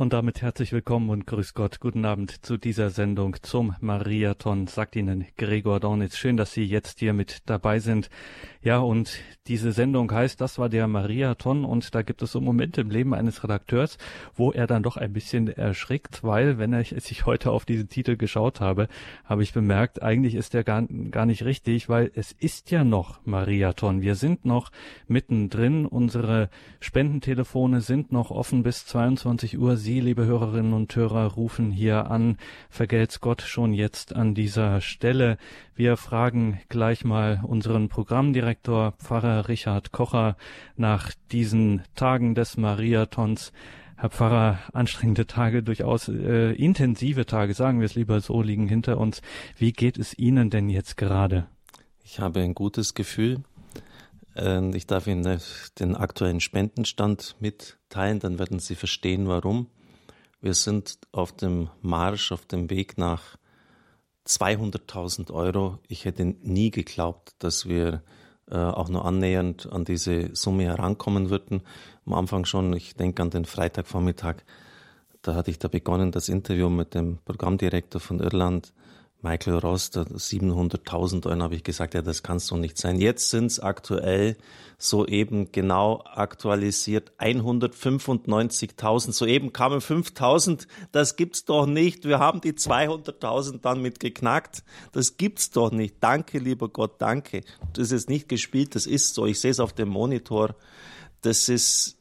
Und damit herzlich willkommen und grüß Gott. Guten Abend zu dieser Sendung zum Mariathon. Sagt Ihnen Gregor Dornitz. Schön, dass Sie jetzt hier mit dabei sind. Ja, und diese Sendung heißt, das war der Mariathon und da gibt es so Momente im Leben eines Redakteurs, wo er dann doch ein bisschen erschrickt, weil, wenn ich, als ich heute auf diesen Titel geschaut habe, habe ich bemerkt, eigentlich ist der gar, gar nicht richtig, weil es ist ja noch Mariathon. Wir sind noch mittendrin. Unsere Spendentelefone sind noch offen bis 22 Uhr. Sie, liebe Hörerinnen und Hörer, rufen hier an. Vergelt's Gott schon jetzt an dieser Stelle. Wir fragen gleich mal unseren Programmdirektor Pfarrer Richard Kocher nach diesen Tagen des Mariathons. Herr Pfarrer, anstrengende Tage, durchaus äh, intensive Tage, sagen wir es lieber so, liegen hinter uns. Wie geht es Ihnen denn jetzt gerade? Ich habe ein gutes Gefühl. Ähm, ich darf Ihnen den aktuellen Spendenstand mitteilen, dann werden Sie verstehen, warum. Wir sind auf dem Marsch, auf dem Weg nach 200.000 Euro. Ich hätte nie geglaubt, dass wir äh, auch nur annähernd an diese Summe herankommen würden. Am Anfang schon, ich denke an den Freitagvormittag, da hatte ich da begonnen, das Interview mit dem Programmdirektor von Irland Michael Ross, 700.000 Euro, habe ich gesagt, ja, das kann so nicht sein. Jetzt sind es aktuell soeben genau aktualisiert 195.000. Soeben kamen 5.000. Das gibt's doch nicht. Wir haben die 200.000 dann mit geknackt. Das gibt's doch nicht. Danke, lieber Gott, danke. Das ist nicht gespielt, das ist so. Ich sehe es auf dem Monitor. Das ist,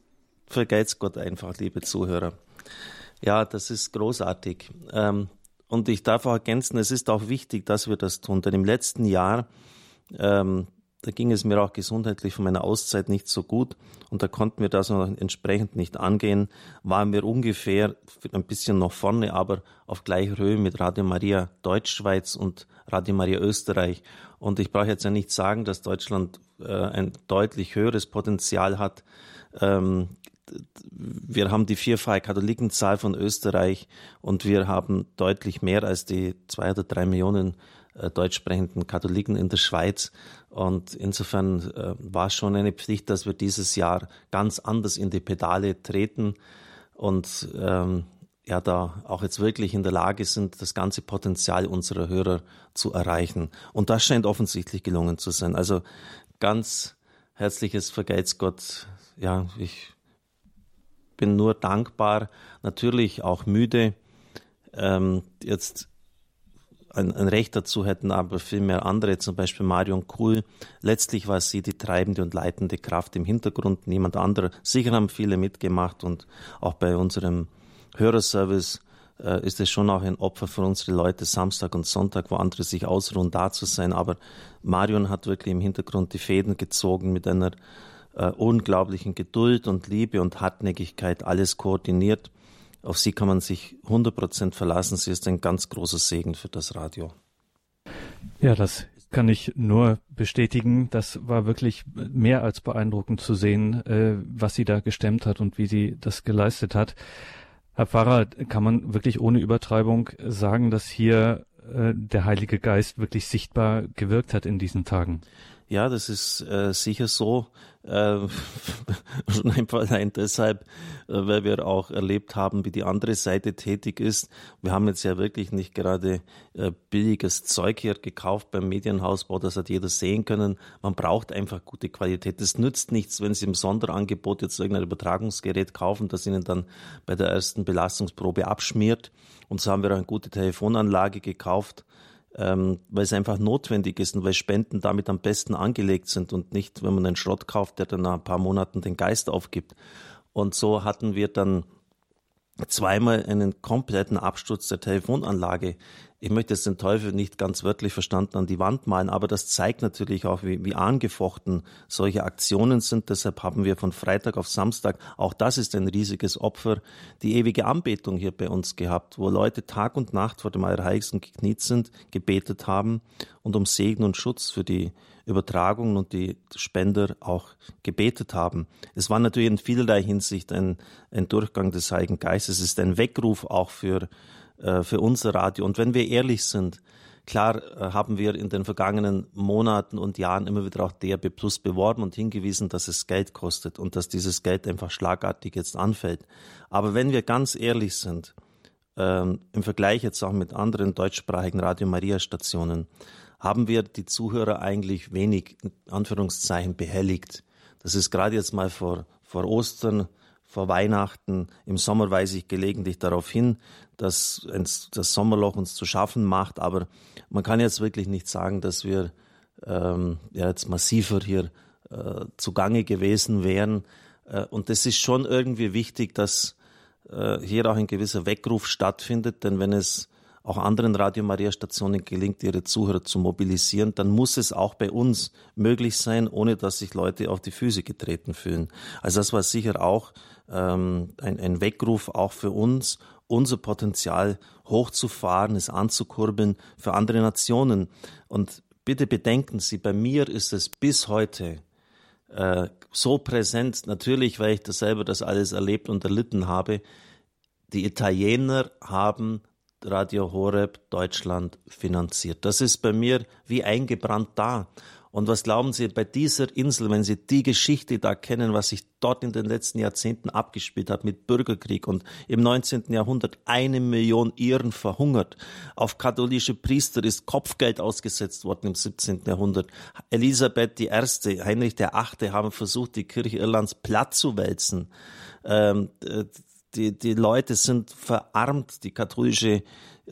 vergeht's Gott einfach, liebe Zuhörer. Ja, das ist großartig. Ähm, und ich darf auch ergänzen, es ist auch wichtig, dass wir das tun. Denn im letzten Jahr, ähm, da ging es mir auch gesundheitlich von meiner Auszeit nicht so gut und da konnten wir das noch entsprechend nicht angehen, waren wir ungefähr ein bisschen noch vorne, aber auf gleicher Höhe mit Radio Maria Deutschschweiz und Radio Maria Österreich. Und ich brauche jetzt ja nicht sagen, dass Deutschland äh, ein deutlich höheres Potenzial hat, ähm, wir haben die vierfache Katholikenzahl von Österreich und wir haben deutlich mehr als die zwei oder drei Millionen äh, deutschsprechenden Katholiken in der Schweiz. Und insofern äh, war schon eine Pflicht, dass wir dieses Jahr ganz anders in die Pedale treten und ähm, ja, da auch jetzt wirklich in der Lage sind, das ganze Potenzial unserer Hörer zu erreichen. Und das scheint offensichtlich gelungen zu sein. Also ganz herzliches Vergelt's Gott. Ja, ich bin nur dankbar, natürlich auch müde. Ähm, jetzt ein, ein, Recht dazu hätten aber viel mehr andere, zum Beispiel Marion Kuhl. Letztlich war sie die treibende und leitende Kraft im Hintergrund, niemand anderer. Sicher haben viele mitgemacht und auch bei unserem Hörerservice äh, ist es schon auch ein Opfer für unsere Leute, Samstag und Sonntag, wo andere sich ausruhen, da zu sein. Aber Marion hat wirklich im Hintergrund die Fäden gezogen mit einer äh, unglaublichen Geduld und Liebe und Hartnäckigkeit alles koordiniert. Auf sie kann man sich 100 verlassen. Sie ist ein ganz großer Segen für das Radio. Ja, das kann ich nur bestätigen. Das war wirklich mehr als beeindruckend zu sehen, äh, was sie da gestemmt hat und wie sie das geleistet hat. Herr Pfarrer, kann man wirklich ohne Übertreibung sagen, dass hier äh, der Heilige Geist wirklich sichtbar gewirkt hat in diesen Tagen? Ja, das ist äh, sicher so. Äh, schon einfach allein deshalb, äh, weil wir auch erlebt haben, wie die andere Seite tätig ist. Wir haben jetzt ja wirklich nicht gerade äh, billiges Zeug hier gekauft beim Medienhausbau, das hat jeder sehen können. Man braucht einfach gute Qualität. Es nützt nichts, wenn Sie im Sonderangebot jetzt irgendein Übertragungsgerät kaufen, das Ihnen dann bei der ersten Belastungsprobe abschmiert. Und so haben wir eine gute Telefonanlage gekauft ähm, weil es einfach notwendig ist und weil Spenden damit am besten angelegt sind und nicht, wenn man einen Schrott kauft, der dann nach ein paar Monaten den Geist aufgibt. Und so hatten wir dann zweimal einen kompletten Absturz der Telefonanlage ich möchte jetzt den Teufel nicht ganz wörtlich verstanden an die Wand malen, aber das zeigt natürlich auch, wie, wie angefochten solche Aktionen sind. Deshalb haben wir von Freitag auf Samstag, auch das ist ein riesiges Opfer, die ewige Anbetung hier bei uns gehabt, wo Leute Tag und Nacht vor dem Allerheiligsten gekniet sind, gebetet haben und um Segen und Schutz für die Übertragung und die Spender auch gebetet haben. Es war natürlich in vielerlei Hinsicht ein, ein Durchgang des Heiligen Geistes. Es ist ein Weckruf auch für äh, für unser Radio. Und wenn wir ehrlich sind, Klar äh, haben wir in den vergangenen Monaten und Jahren immer wieder auch DRB Plus beworben und hingewiesen, dass es Geld kostet und dass dieses Geld einfach schlagartig jetzt anfällt. Aber wenn wir ganz ehrlich sind, ähm, im Vergleich jetzt auch mit anderen deutschsprachigen Radio Maria Stationen, haben wir die Zuhörer eigentlich wenig, in Anführungszeichen, behelligt. Das ist gerade jetzt mal vor, vor Ostern, vor Weihnachten, im Sommer weise ich gelegentlich darauf hin, dass das Sommerloch uns zu schaffen macht. Aber man kann jetzt wirklich nicht sagen, dass wir ähm, ja, jetzt massiver hier äh, zugange gewesen wären. Äh, und das ist schon irgendwie wichtig, dass äh, hier auch ein gewisser Weckruf stattfindet, denn wenn es auch anderen Radio Maria Stationen gelingt, ihre Zuhörer zu mobilisieren, dann muss es auch bei uns möglich sein, ohne dass sich Leute auf die Füße getreten fühlen. Also das war sicher auch ähm, ein, ein Weckruf auch für uns, unser Potenzial hochzufahren, es anzukurbeln für andere Nationen. Und bitte bedenken Sie, bei mir ist es bis heute äh, so präsent, natürlich, weil ich das selber das alles erlebt und erlitten habe. Die Italiener haben Radio Horeb Deutschland finanziert. Das ist bei mir wie eingebrannt da. Und was glauben Sie bei dieser Insel, wenn Sie die Geschichte da kennen, was sich dort in den letzten Jahrzehnten abgespielt hat mit Bürgerkrieg und im 19. Jahrhundert eine Million Iren verhungert. Auf katholische Priester ist Kopfgeld ausgesetzt worden im 17. Jahrhundert. Elisabeth I., Heinrich VIII. haben versucht, die Kirche Irlands platt zu wälzen. Ähm, die, die Leute sind verarmt. Die katholische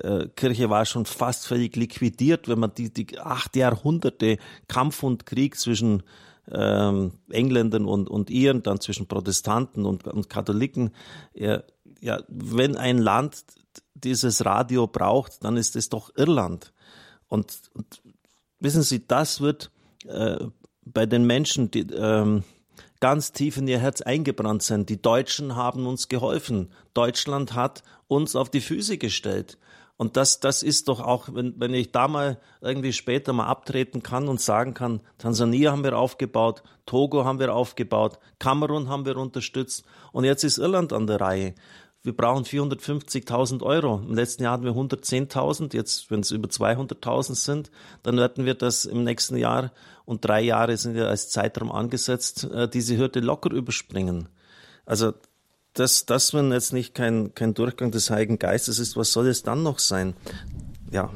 äh, Kirche war schon fast völlig liquidiert, wenn man die, die acht Jahrhunderte Kampf und Krieg zwischen ähm, Engländern und, und Iren, dann zwischen Protestanten und, und Katholiken. Ja, ja, wenn ein Land dieses Radio braucht, dann ist es doch Irland. Und, und wissen Sie, das wird äh, bei den Menschen, die ähm, ganz tief in ihr Herz eingebrannt sein. Die Deutschen haben uns geholfen. Deutschland hat uns auf die Füße gestellt. Und das, das ist doch auch, wenn, wenn ich da mal irgendwie später mal abtreten kann und sagen kann, Tansania haben wir aufgebaut, Togo haben wir aufgebaut, Kamerun haben wir unterstützt und jetzt ist Irland an der Reihe. Wir brauchen 450.000 Euro. Im letzten Jahr hatten wir 110.000. Jetzt, wenn es über 200.000 sind, dann werden wir das im nächsten Jahr und drei Jahre sind ja als Zeitraum angesetzt, äh, diese Hürde locker überspringen. Also das, das, wenn jetzt nicht kein, kein Durchgang des Heiligen Geistes ist, was soll es dann noch sein? Ja.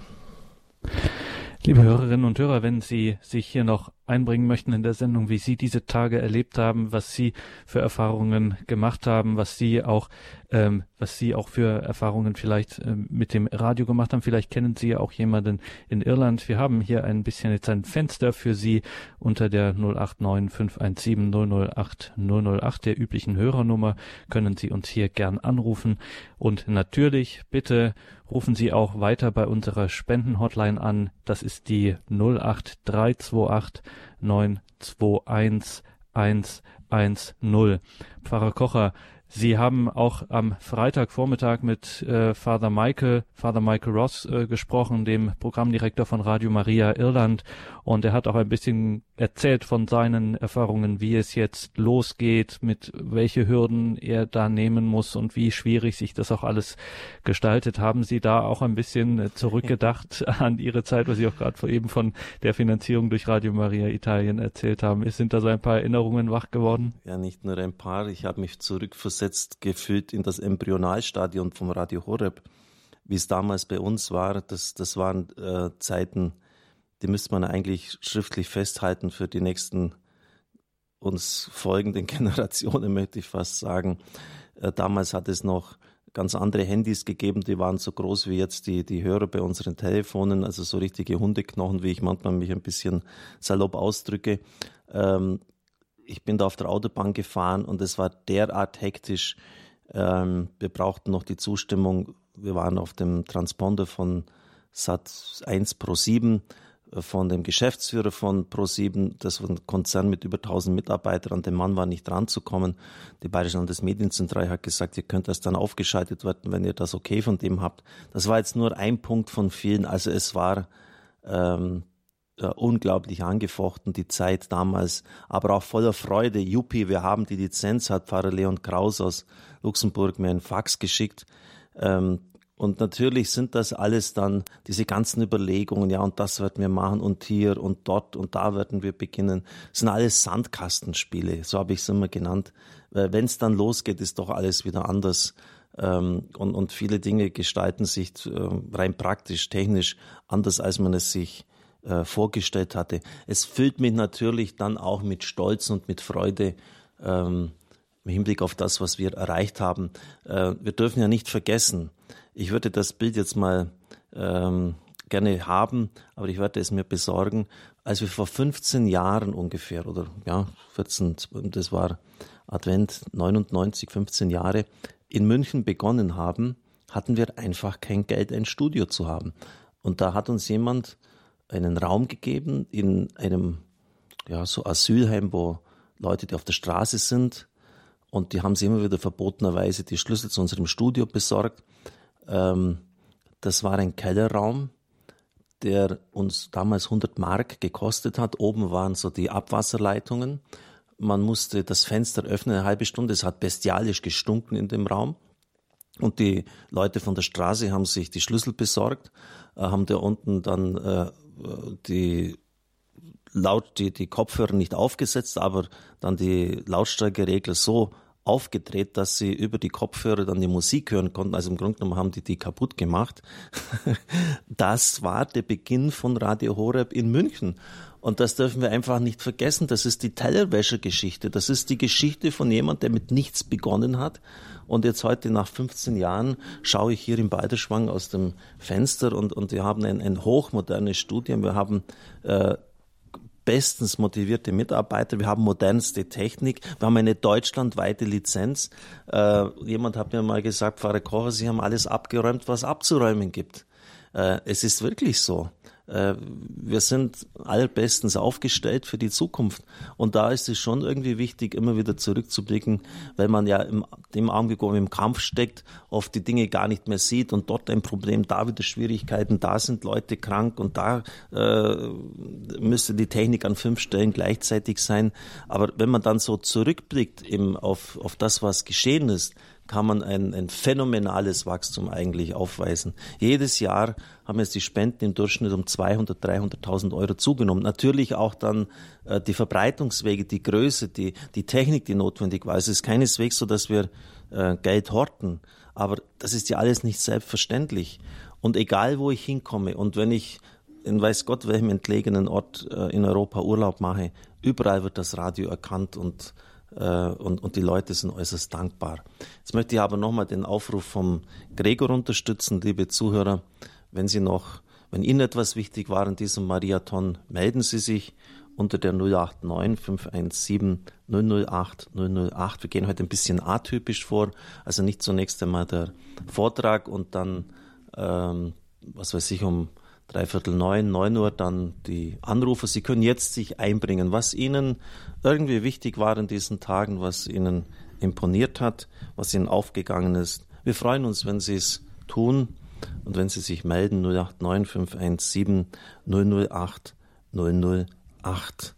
Liebe Hörerinnen und Hörer, wenn Sie sich hier noch einbringen möchten in der Sendung, wie Sie diese Tage erlebt haben, was Sie für Erfahrungen gemacht haben, was Sie auch, ähm, was Sie auch für Erfahrungen vielleicht ähm, mit dem Radio gemacht haben. Vielleicht kennen Sie ja auch jemanden in Irland. Wir haben hier ein bisschen jetzt ein Fenster für Sie unter der 089 517 008 008 der üblichen Hörernummer können Sie uns hier gern anrufen und natürlich bitte rufen Sie auch weiter bei unserer Spendenhotline an. Das ist die 08328 921 110. Pfarrer Kocher, Sie haben auch am Freitagvormittag mit äh, Father Michael, Father Michael Ross äh, gesprochen, dem Programmdirektor von Radio Maria Irland. Und er hat auch ein bisschen erzählt von seinen Erfahrungen, wie es jetzt losgeht, mit welche Hürden er da nehmen muss und wie schwierig sich das auch alles gestaltet. Haben Sie da auch ein bisschen äh, zurückgedacht an Ihre Zeit, was Sie auch gerade eben von der Finanzierung durch Radio Maria Italien erzählt haben? Sind da so ein paar Erinnerungen wach geworden? Ja, nicht nur ein paar. Ich habe mich zurückversetzt zurückversetzt gefühlt in das Embryonalstadion vom Radio Horeb, wie es damals bei uns war. Das, das waren äh, Zeiten, die müsste man eigentlich schriftlich festhalten für die nächsten uns folgenden Generationen, möchte ich fast sagen. Äh, damals hat es noch ganz andere Handys gegeben, die waren so groß wie jetzt die, die Hörer bei unseren Telefonen, also so richtige Hundeknochen, wie ich manchmal mich ein bisschen salopp ausdrücke. Ähm, ich bin da auf der Autobahn gefahren und es war derart hektisch. Ähm, wir brauchten noch die Zustimmung. Wir waren auf dem Transponder von Sat 1 Pro 7 äh, von dem Geschäftsführer von Pro7, das war ein Konzern mit über 1000 Mitarbeitern, an Mann war nicht ranzukommen. Die Bayerische Landesmedienzentrale hat gesagt, ihr könnt das dann aufgeschaltet werden, wenn ihr das okay von dem habt. Das war jetzt nur ein Punkt von vielen. Also es war ähm, äh, unglaublich angefochten, die Zeit damals, aber auch voller Freude. Juppie, wir haben die Lizenz, hat Pfarrer Leon Kraus aus Luxemburg mir einen Fax geschickt. Ähm, Und natürlich sind das alles dann diese ganzen Überlegungen, ja, und das werden wir machen und hier und dort und da werden wir beginnen. Das sind alles Sandkastenspiele, so habe ich es immer genannt. Wenn es dann losgeht, ist doch alles wieder anders. Ähm, und, und viele Dinge gestalten sich äh, rein praktisch, technisch anders, als man es sich äh, vorgestellt hatte. Es füllt mich natürlich dann auch mit Stolz und mit Freude, ähm, im Hinblick auf das, was wir erreicht haben. Äh, wir dürfen ja nicht vergessen, ich würde das Bild jetzt mal ähm, gerne haben, aber ich werde es mir besorgen. Als wir vor 15 Jahren ungefähr, oder ja, 14, das war Advent 99, 15 Jahre, in München begonnen haben, hatten wir einfach kein Geld, ein Studio zu haben. Und da hat uns jemand einen Raum gegeben in einem ja, so Asylheim, wo Leute, die auf der Straße sind, und die haben sie immer wieder verbotenerweise die Schlüssel zu unserem Studio besorgt. Ähm, das war ein Kellerraum, der uns damals 100 Mark gekostet hat. Oben waren so die Abwasserleitungen. Man musste das Fenster öffnen, eine halbe Stunde. Es hat bestialisch gestunken in dem Raum. Und die Leute von der Straße haben sich die Schlüssel besorgt, äh, haben da unten dann äh, die laut die, die Kopfhörer nicht aufgesetzt, aber dann die Lautstärkeregler so aufgedreht, dass sie über die Kopfhörer dann die Musik hören konnten. Also im Grunde genommen haben die die kaputt gemacht. Das war der Beginn von Radio Horeb in München. Und das dürfen wir einfach nicht vergessen. Das ist die Tellerwäscher-Geschichte. Das ist die Geschichte von jemand, der mit nichts begonnen hat. Und jetzt heute nach 15 Jahren schaue ich hier im Balderschwang aus dem Fenster und, und wir haben ein, ein hochmodernes Studium. Wir haben äh, bestens motivierte Mitarbeiter, wir haben modernste Technik, wir haben eine deutschlandweite Lizenz. Äh, jemand hat mir mal gesagt, Pfarrer Kocher, Sie haben alles abgeräumt, was abzuräumen gibt. Äh, es ist wirklich so. Äh, wir sind allerbestens aufgestellt für die Zukunft. Und da ist es schon irgendwie wichtig, immer wieder zurückzublicken, weil man ja im, dem Augenblick, wo man im Kampf steckt, oft die Dinge gar nicht mehr sieht und dort ein Problem, da wieder Schwierigkeiten, da sind Leute krank und da äh, müsste die Technik an fünf Stellen gleichzeitig sein. Aber wenn man dann so zurückblickt eben auf, auf das, was geschehen ist, kann man ein, ein phänomenales Wachstum eigentlich aufweisen. Jedes Jahr haben jetzt die Spenden im Durchschnitt um 200, 300.000 Euro zugenommen. Natürlich auch dann äh, die Verbreitungswege, die Größe, die, die Technik, die notwendig war. Es ist keineswegs so, dass wir äh, Geld horten, aber das ist ja alles nicht selbstverständlich. Und egal, wo ich hinkomme und wenn ich in weiß Gott welchem entlegenen Ort äh, in Europa Urlaub mache, überall wird das Radio erkannt und und, und die Leute sind äußerst dankbar. Jetzt möchte ich aber nochmal den Aufruf vom Gregor unterstützen, liebe Zuhörer. Wenn Sie noch, wenn Ihnen etwas wichtig war in diesem Mariathon, melden Sie sich unter der 089 517 008 008. Wir gehen heute ein bisschen atypisch vor, also nicht zunächst einmal der Vortrag und dann, ähm, was weiß ich, um dreiviertel neun, neun Uhr dann die Anrufer. Sie können jetzt sich einbringen, was Ihnen irgendwie wichtig war in diesen Tagen, was Ihnen imponiert hat, was Ihnen aufgegangen ist. Wir freuen uns, wenn Sie es tun und wenn Sie sich melden 089 517 008 008.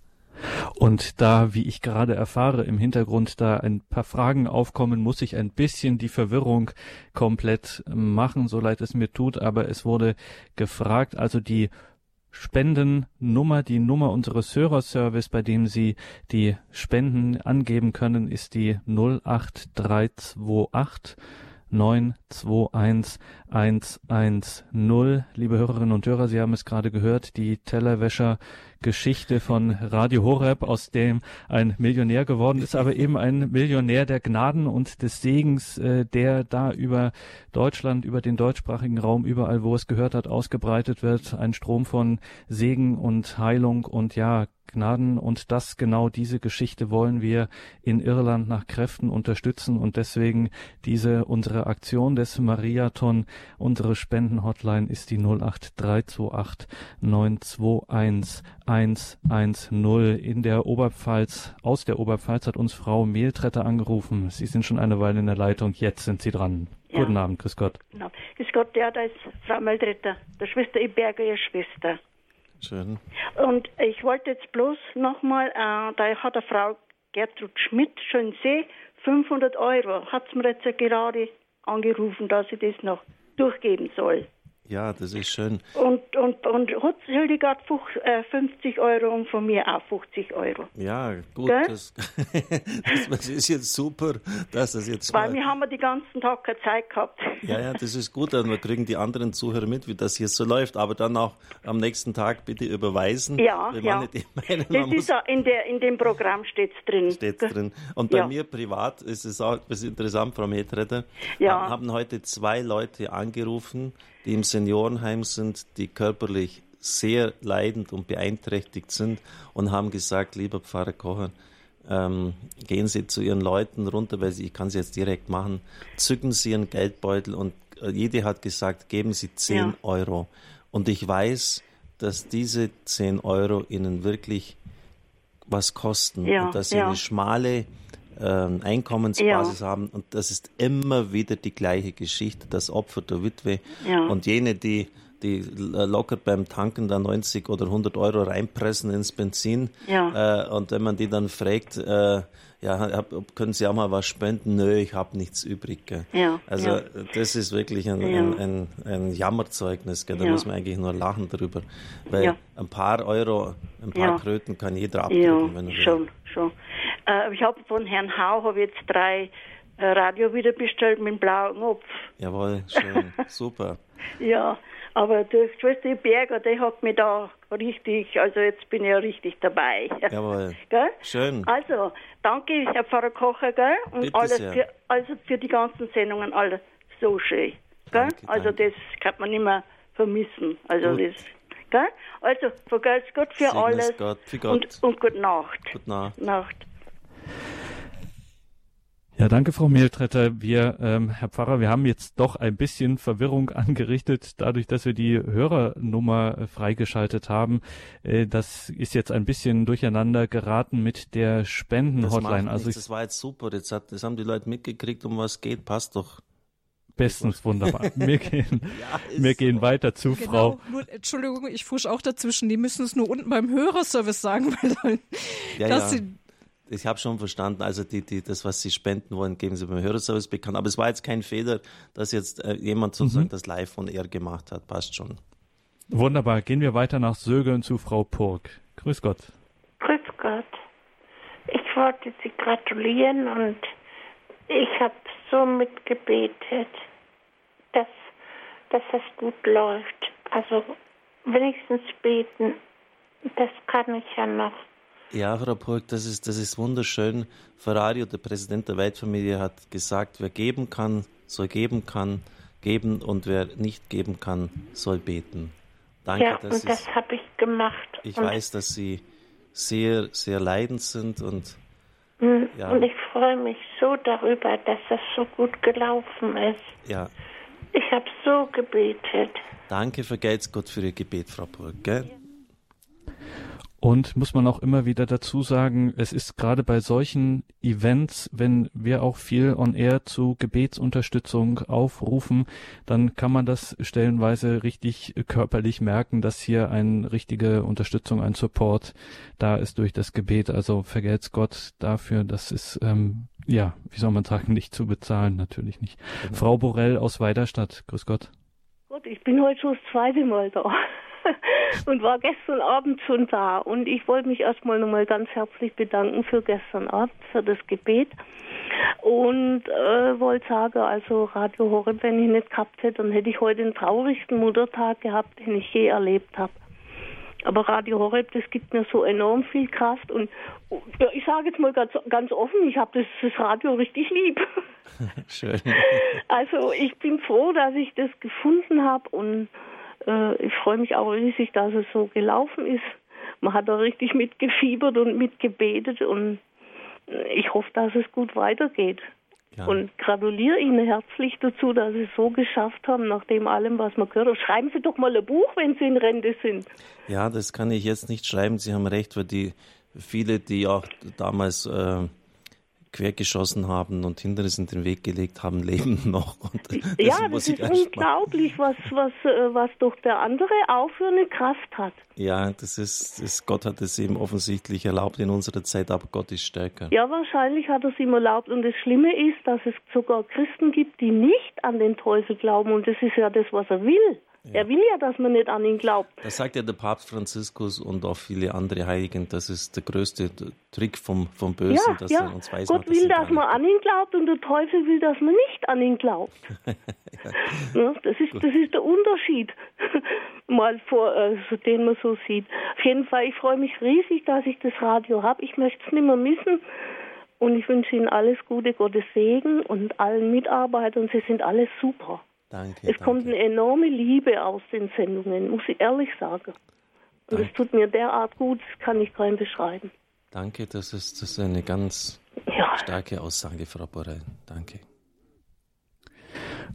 Und da, wie ich gerade erfahre, im Hintergrund da ein paar Fragen aufkommen, muss ich ein bisschen die Verwirrung komplett machen, so leid es mir tut, aber es wurde gefragt, also die Spendennummer, die Nummer unseres Hörerservice, bei dem Sie die Spenden angeben können, ist die 08328 921 110. Liebe Hörerinnen und Hörer, Sie haben es gerade gehört, die Tellerwäscher Geschichte von Radio Horeb, aus dem ein Millionär geworden ist, aber eben ein Millionär der Gnaden und des Segens, äh, der da über Deutschland, über den deutschsprachigen Raum, überall, wo es gehört hat, ausgebreitet wird. Ein Strom von Segen und Heilung und ja, Gnaden und das genau diese Geschichte wollen wir in Irland nach Kräften unterstützen und deswegen diese unsere Aktion des Mariathon, unsere Spendenhotline ist die 08328 921 110 in der Oberpfalz. Aus der Oberpfalz hat uns Frau Mehltretter angerufen. Sie sind schon eine Weile in der Leitung. Jetzt sind Sie dran. Ja. Guten Abend, grüß Gott. Genau. Grüß Gott, ja, da ist Frau Mehltretter, der Schwester Iberger, ihre Schwester. Schön. Und ich wollte jetzt bloß nochmal, äh, da hat eine Frau Gertrud Schmidt schon See 500 Euro, hat es mir jetzt gerade angerufen, dass ich das noch durchgeben soll. Ja, das ist schön. Und, und, und Hildegard 50 Euro und von mir auch 50 Euro. Ja, gut. Das, das, ist jetzt super, dass das jetzt Weil wir haben wir den ganzen Tag keine Zeit gehabt. Ja, ja, das ist gut. Dann kriegen die anderen Zuhörer mit, wie das hier so läuft. Aber dann auch am nächsten Tag bitte überweisen. Ja, ja. Meinen, das ist auch in, der, in dem Programm steht es drin. Steht drin. Und bei ja. mir privat ist es auch ist interessant, Frau Metretter. Ja. Haben heute zwei Leute angerufen, die im Seniorenheim sind, die körperlich sehr leidend und beeinträchtigt sind und haben gesagt, lieber Pfarrer Kocher, ähm, gehen Sie zu Ihren Leuten runter, weil Sie, ich kann es jetzt direkt machen, zücken Sie Ihren Geldbeutel und äh, jede hat gesagt, geben Sie 10 ja. Euro. Und ich weiß, dass diese 10 Euro Ihnen wirklich was kosten ja, und dass Sie ja. eine schmale Einkommensbasis ja. haben. Und das ist immer wieder die gleiche Geschichte. Das Opfer der Witwe ja. und jene, die die locker beim Tanken da 90 oder 100 Euro reinpressen ins Benzin. Ja. Äh, und wenn man die dann fragt, äh, ja, können Sie auch mal was spenden? Nö, ich habe nichts übrig. Gell? Ja, also ja. das ist wirklich ein, ja. ein, ein, ein Jammerzeugnis. Gell? Da muss man eigentlich nur lachen drüber. Weil ein paar Euro, ein paar Kröten kann jeder abdrücken. wenn er will. Schon, schon. Äh, ich habe von Herrn Hau habe jetzt drei äh, Radio wieder bestellt mit dem blauen Knopf. Jawohl, schön, super. ja, aber die Schwester Berger, die hat mich da richtig, also jetzt bin ich ja richtig dabei. Jawohl. gell? Schön. Also, danke, Herr Pfarrer Kocher, gell? Und Bitte alles sehr. für, also für die ganzen Sendungen, alles so schön. Danke, also danke. das kann man nicht mehr vermissen. Also Gut. das. Gell? Also, vergelt's Gott für Segnes alles. Gott, für Gott. Und, und gute Nacht. Gute Nacht. Nacht. Ja, danke, Frau Mehltretter. Wir, ähm, Herr Pfarrer, wir haben jetzt doch ein bisschen Verwirrung angerichtet, dadurch, dass wir die Hörernummer äh, freigeschaltet haben. Äh, das ist jetzt ein bisschen durcheinander geraten mit der Spendenhotline. Also das war jetzt super. Jetzt hat, das haben die Leute mitgekriegt, um was geht. Passt doch. Bestens, wunderbar. Wir gehen, ja, wir gehen so. weiter zu genau, Frau. Nur, Entschuldigung, ich fusch auch dazwischen. Die müssen es nur unten beim Hörerservice sagen, weil dann, ja, dass ja. sie ich habe schon verstanden, also die, die, das, was Sie spenden wollen, geben Sie beim Hörerservice bekannt. Aber es war jetzt kein Fehler, dass jetzt äh, jemand sozusagen mhm. das live von er gemacht hat. Passt schon. Wunderbar. Gehen wir weiter nach Sögeln zu Frau Purg. Grüß Gott. Grüß Gott. Ich wollte Sie gratulieren und ich habe so mitgebetet, dass, dass das gut läuft. Also wenigstens beten, das kann ich ja noch. Ja, Frau Purg, das ist, das ist wunderschön. Ferrari, der Präsident der Weltfamilie, hat gesagt, wer geben kann, soll geben kann, geben und wer nicht geben kann, soll beten. Danke, ja, und das habe ich gemacht. Ich und weiß, dass Sie sehr, sehr leidend sind und hm, ja. Und ich freue mich so darüber, dass das so gut gelaufen ist. Ja. Ich habe so gebetet. Danke, vergelt's Gott für Ihr Gebet, Frau Burg. Gell? Und muss man auch immer wieder dazu sagen, es ist gerade bei solchen Events, wenn wir auch viel on air zu Gebetsunterstützung aufrufen, dann kann man das stellenweise richtig körperlich merken, dass hier eine richtige Unterstützung, ein Support da ist durch das Gebet. Also vergelt's Gott dafür, das ist, ähm, ja, wie soll man sagen, nicht zu bezahlen, natürlich nicht. Genau. Frau Borell aus Weiderstadt, grüß Gott. Gott, ich bin heute schon das zweite Mal da. und war gestern Abend schon da. Und ich wollte mich erstmal nochmal ganz herzlich bedanken für gestern Abend, für das Gebet. Und äh, wollte sagen, also Radio Horeb, wenn ich nicht gehabt hätte, dann hätte ich heute den traurigsten Muttertag gehabt, den ich je erlebt habe. Aber Radio Horeb, das gibt mir so enorm viel Kraft. Und ja, ich sage jetzt mal ganz, ganz offen, ich habe das, das Radio richtig lieb. Schön. Also ich bin froh, dass ich das gefunden habe und äh, ich freue mich auch riesig, dass es so gelaufen ist. Man hat da richtig mitgefiebert und mitgebetet und ich hoffe, dass es gut weitergeht. Ja. Und gratuliere Ihnen herzlich dazu, dass Sie es so geschafft haben, nach dem allem, was man gehört hat. Schreiben Sie doch mal ein Buch, wenn Sie in Rente sind. Ja, das kann ich jetzt nicht schreiben. Sie haben recht, weil die viele, die auch damals äh, quergeschossen haben und Hindernisse in den Weg gelegt haben, leben noch. ja, das ist unglaublich, was, was, äh, was doch der andere auch für eine Kraft hat. Ja, das ist, das, Gott hat es ihm offensichtlich erlaubt in unserer Zeit, aber Gott ist stärker. Ja, wahrscheinlich hat er es ihm erlaubt. Und das Schlimme ist, dass es sogar Christen gibt, die nicht an den Teufel glauben. Und das ist ja das, was er will. Ja. Er will ja, dass man nicht an ihn glaubt. Das sagt ja der Papst Franziskus und auch viele andere Heiligen. Das ist der größte Trick vom, vom Bösen, ja, dass ja. er uns weiß, Gott will, dass man an ihn glaubt und der Teufel will, dass man nicht an ihn glaubt. ja. das, ist, das ist der Unterschied, mal vor, also, den man so sieht. Auf jeden Fall, ich freue mich riesig, dass ich das Radio habe. Ich möchte es nicht mehr missen. Und ich wünsche Ihnen alles Gute, Gottes Segen und allen Mitarbeitern. Sie sind alles super. Danke. Es danke. kommt eine enorme Liebe aus den Sendungen, muss ich ehrlich sagen. Und es tut mir derart gut, das kann ich keinem beschreiben. Danke, das ist, das ist eine ganz ja. starke Aussage, Frau Borrell. Danke.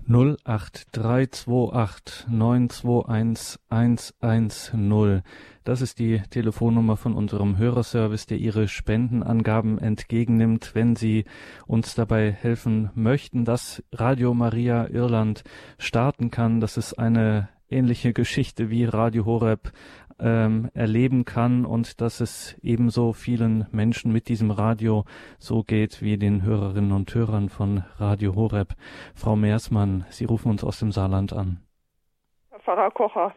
08328 921 110. Das ist die Telefonnummer von unserem Hörerservice, der Ihre Spendenangaben entgegennimmt, wenn Sie uns dabei helfen möchten, dass Radio Maria Irland starten kann. Das ist eine ähnliche Geschichte wie Radio Horeb ähm, erleben kann und dass es ebenso vielen Menschen mit diesem Radio so geht wie den Hörerinnen und Hörern von Radio Horeb. Frau Meersmann, Sie rufen uns aus dem Saarland an. Herr Pfarrer Kocher,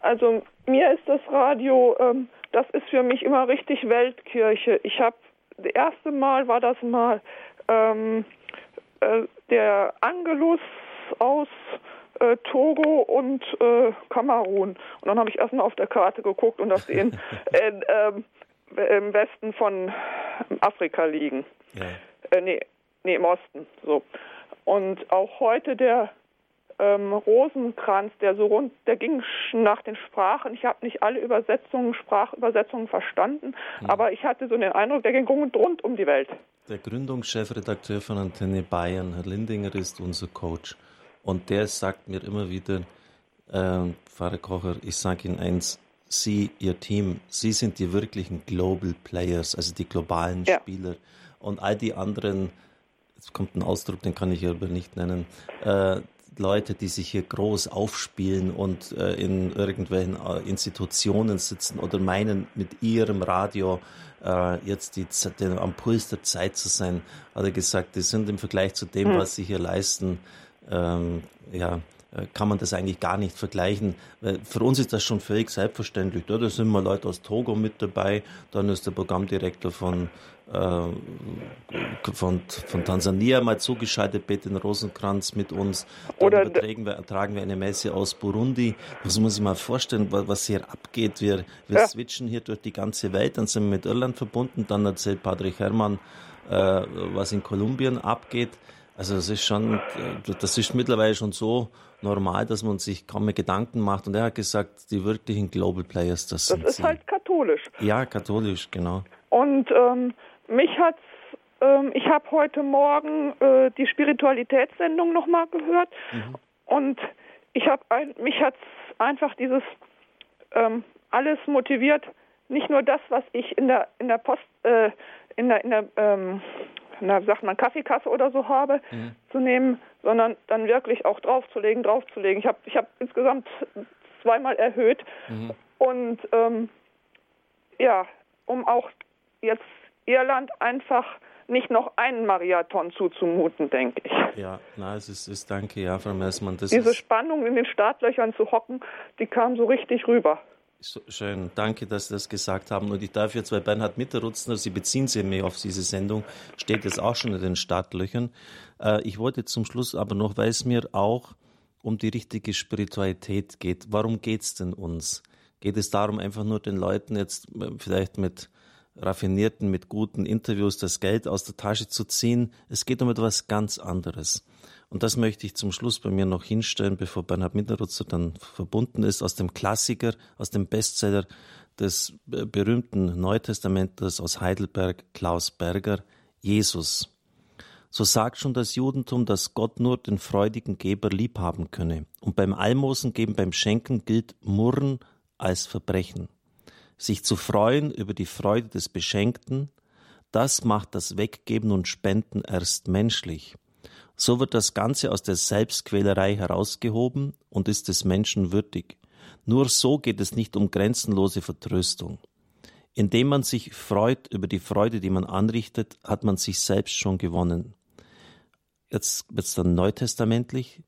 also mir ist das Radio, ähm, das ist für mich immer richtig Weltkirche. Ich habe, das erste Mal war das mal ähm, äh, der Angelus aus äh, Togo und äh, Kamerun. Und dann habe ich erstmal auf der Karte geguckt und dass sie in, in ähm, im Westen von Afrika liegen. Ja. Äh, nee, nee, im Osten. So. Und auch heute der ähm, Rosenkranz, der so rund, der ging nach den Sprachen. Ich habe nicht alle Übersetzungen, Sprachübersetzungen verstanden, mhm. aber ich hatte so den Eindruck, der ging rund, rund um die Welt. Der Gründungschefredakteur von Antenne Bayern, Herr Lindinger, ist unser Coach. Und der sagt mir immer wieder, äh, Pfarrer Kocher, ich sage Ihnen eins, Sie, Ihr Team, Sie sind die wirklichen Global Players, also die globalen ja. Spieler. Und all die anderen, jetzt kommt ein Ausdruck, den kann ich aber nicht nennen, äh, Leute, die sich hier groß aufspielen und äh, in irgendwelchen äh, Institutionen sitzen oder meinen, mit ihrem Radio äh, jetzt die, den, am Puls der Zeit zu sein, hat er gesagt, die sind im Vergleich zu dem, hm. was sie hier leisten, ähm, ja, äh, kann man das eigentlich gar nicht vergleichen. Für uns ist das schon völlig selbstverständlich. Da sind mal Leute aus Togo mit dabei, dann ist der Programmdirektor von, äh, von, von Tansania mal zugeschaltet, Betin Rosenkranz mit uns. Dann Oder übertragen wir, tragen wir eine Messe aus Burundi. Das muss ich mal vorstellen, was hier abgeht. Wir, wir ja. switchen hier durch die ganze Welt, dann sind wir mit Irland verbunden, dann erzählt Patrick Herrmann, äh, was in Kolumbien abgeht. Also das ist schon, äh, das ist mittlerweile schon so normal, dass man sich kaum mehr Gedanken macht. Und er hat gesagt, die wirklichen Global Players, das, das sind Das ist sie. halt katholisch. Ja, katholisch, genau. Und ähm, mich hat's, ähm, ich habe heute Morgen äh, die Spiritualitätssendung nochmal gehört mhm. und ich habe mich hat's einfach dieses ähm, alles motiviert, nicht nur das, was ich in der in der Post äh, in der in der ähm, na, sagt man, Kaffeekasse oder so habe, mhm. zu nehmen, sondern dann wirklich auch draufzulegen, draufzulegen. Ich habe ich hab insgesamt zweimal erhöht mhm. und ähm, ja, um auch jetzt Irland einfach nicht noch einen Marathon zuzumuten, denke ich. Ja, na, es ist, ist danke, ja, Frau Messmann. Diese Spannung in den Startlöchern zu hocken, die kam so richtig rüber. Schön, danke, dass Sie das gesagt haben. Und ich darf jetzt, weil Bernhard Mitterrutzner, Sie beziehen sich mehr auf diese Sendung, steht jetzt auch schon in den Startlöchern. Äh, ich wollte zum Schluss aber noch, weil es mir auch um die richtige Spiritualität geht. Warum geht es denn uns? Geht es darum, einfach nur den Leuten jetzt äh, vielleicht mit raffinierten, mit guten Interviews das Geld aus der Tasche zu ziehen? Es geht um etwas ganz anderes. Und das möchte ich zum Schluss bei mir noch hinstellen, bevor Bernhard Mitterrutzer dann verbunden ist, aus dem Klassiker, aus dem Bestseller des berühmten Neutestamentes aus Heidelberg, Klaus Berger, Jesus. So sagt schon das Judentum, dass Gott nur den freudigen Geber lieb haben könne. Und beim Almosen geben, beim Schenken gilt Murren als Verbrechen. Sich zu freuen über die Freude des Beschenkten, das macht das Weggeben und Spenden erst menschlich. So wird das Ganze aus der Selbstquälerei herausgehoben und ist des Menschen würdig. Nur so geht es nicht um grenzenlose Vertröstung. Indem man sich freut über die Freude, die man anrichtet, hat man sich selbst schon gewonnen. Jetzt wird es dann neutestamentlich.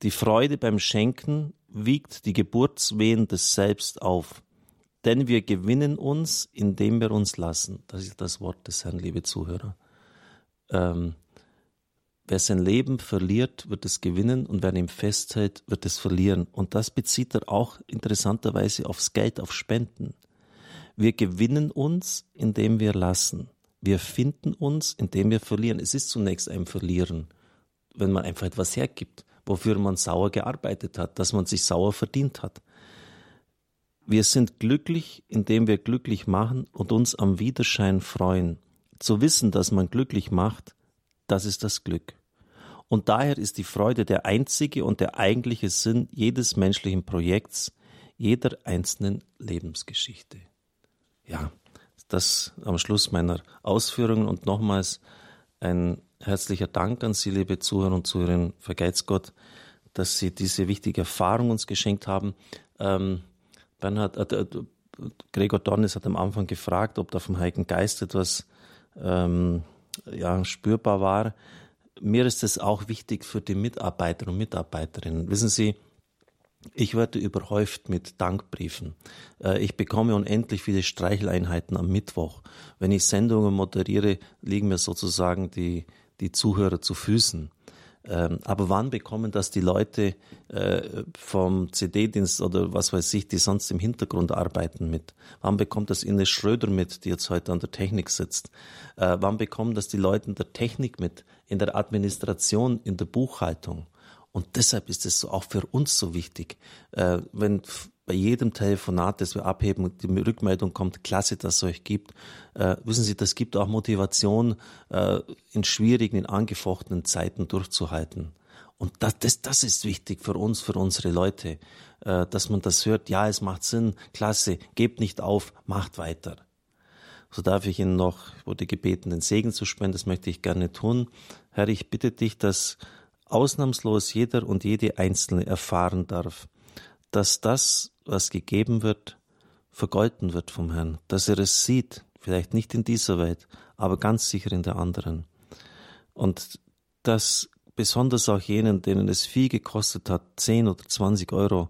Die Freude beim Schenken wiegt die Geburtswehen des Selbst auf. Denn wir gewinnen uns, indem wir uns lassen. Das ist das Wort des Herrn, liebe Zuhörer. Ähm, wer sein Leben verliert, wird es gewinnen und wer ihm festhält, wird es verlieren. Und das bezieht er auch interessanterweise aufs Geld, auf Spenden. Wir gewinnen uns, indem wir lassen. Wir finden uns, indem wir verlieren. Es ist zunächst ein Verlieren, wenn man einfach etwas hergibt, wofür man sauer gearbeitet hat, dass man sich sauer verdient hat. Wir sind glücklich, indem wir glücklich machen und uns am Widerschein freuen. Zu wissen, dass man glücklich macht, das ist das Glück. Und daher ist die Freude der einzige und der eigentliche Sinn jedes menschlichen Projekts, jeder einzelnen Lebensgeschichte ja, das am Schluss meiner Ausführungen und nochmals ein herzlicher Dank an Sie, liebe Zuhörer und Zuhörerinnen. Vergeiz Gott, dass Sie diese wichtige Erfahrung uns geschenkt haben. Ähm, Bernhard, äh, äh, Gregor Dornis hat am Anfang gefragt, ob da vom Heiligen Geist etwas ähm, ja, spürbar war. Mir ist es auch wichtig für die Mitarbeiter und Mitarbeiterinnen. Wissen Sie, ich werde überhäuft mit Dankbriefen. Äh, ich bekomme unendlich viele Streicheleinheiten am Mittwoch. Wenn ich Sendungen moderiere, liegen mir sozusagen die, die Zuhörer zu Füßen. Ähm, aber wann bekommen das die Leute äh, vom CD-Dienst oder was weiß ich, die sonst im Hintergrund arbeiten mit? Wann bekommt das Ines Schröder mit, die jetzt heute an der Technik sitzt? Äh, wann bekommen das die Leute in der Technik mit, in der Administration, in der Buchhaltung? Und deshalb ist es auch für uns so wichtig, äh, wenn bei jedem Telefonat, das wir abheben, die Rückmeldung kommt, klasse, dass es euch gibt. Äh, wissen Sie, das gibt auch Motivation, äh, in schwierigen, in angefochtenen Zeiten durchzuhalten. Und das, das, das ist wichtig für uns, für unsere Leute, äh, dass man das hört. Ja, es macht Sinn, klasse, gebt nicht auf, macht weiter. So darf ich Ihnen noch, wurde gebeten, den Segen zu spenden, das möchte ich gerne tun. Herr, ich bitte dich, dass ausnahmslos jeder und jede Einzelne erfahren darf, dass das, was gegeben wird, vergolten wird vom Herrn, dass er es sieht, vielleicht nicht in dieser Welt, aber ganz sicher in der anderen. Und dass besonders auch jenen, denen es viel gekostet hat, 10 oder 20 Euro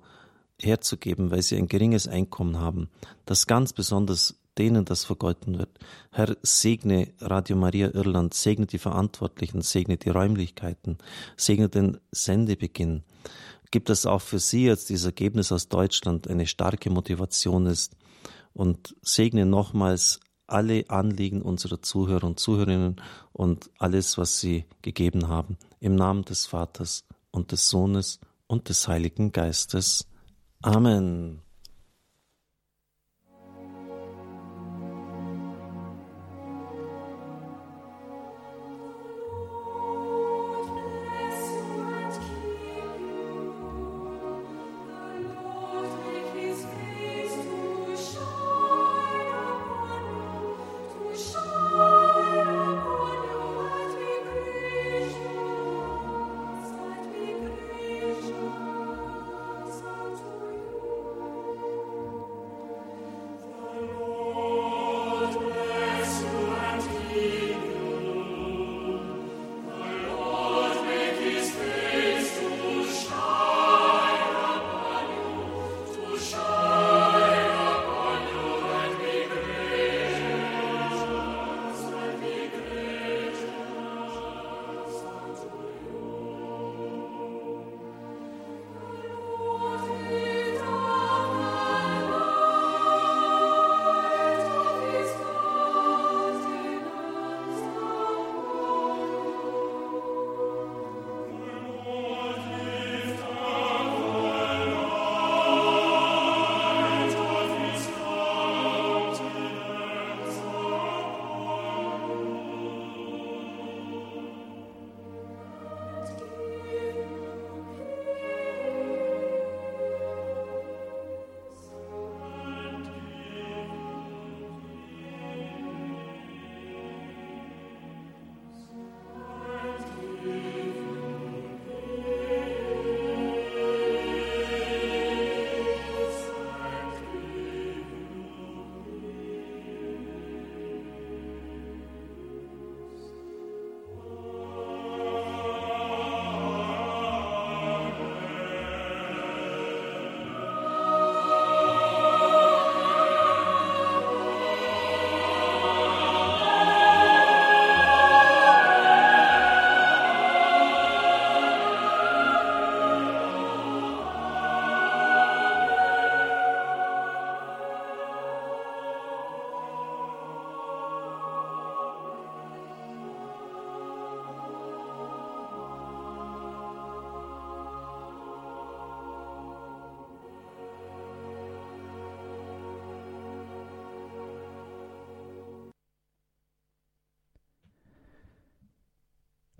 herzugeben, weil sie ein geringes Einkommen haben, dass ganz besonders denen das vergolten wird. Herr, segne Radio Maria Irland, segne die Verantwortlichen, segne die Räumlichkeiten, segne den Sendebeginn. Gibt es auch für Sie jetzt dieses Ergebnis aus Deutschland eine starke Motivation ist und segne nochmals alle Anliegen unserer Zuhörer und Zuhörerinnen und alles, was Sie gegeben haben. Im Namen des Vaters und des Sohnes und des Heiligen Geistes. Amen.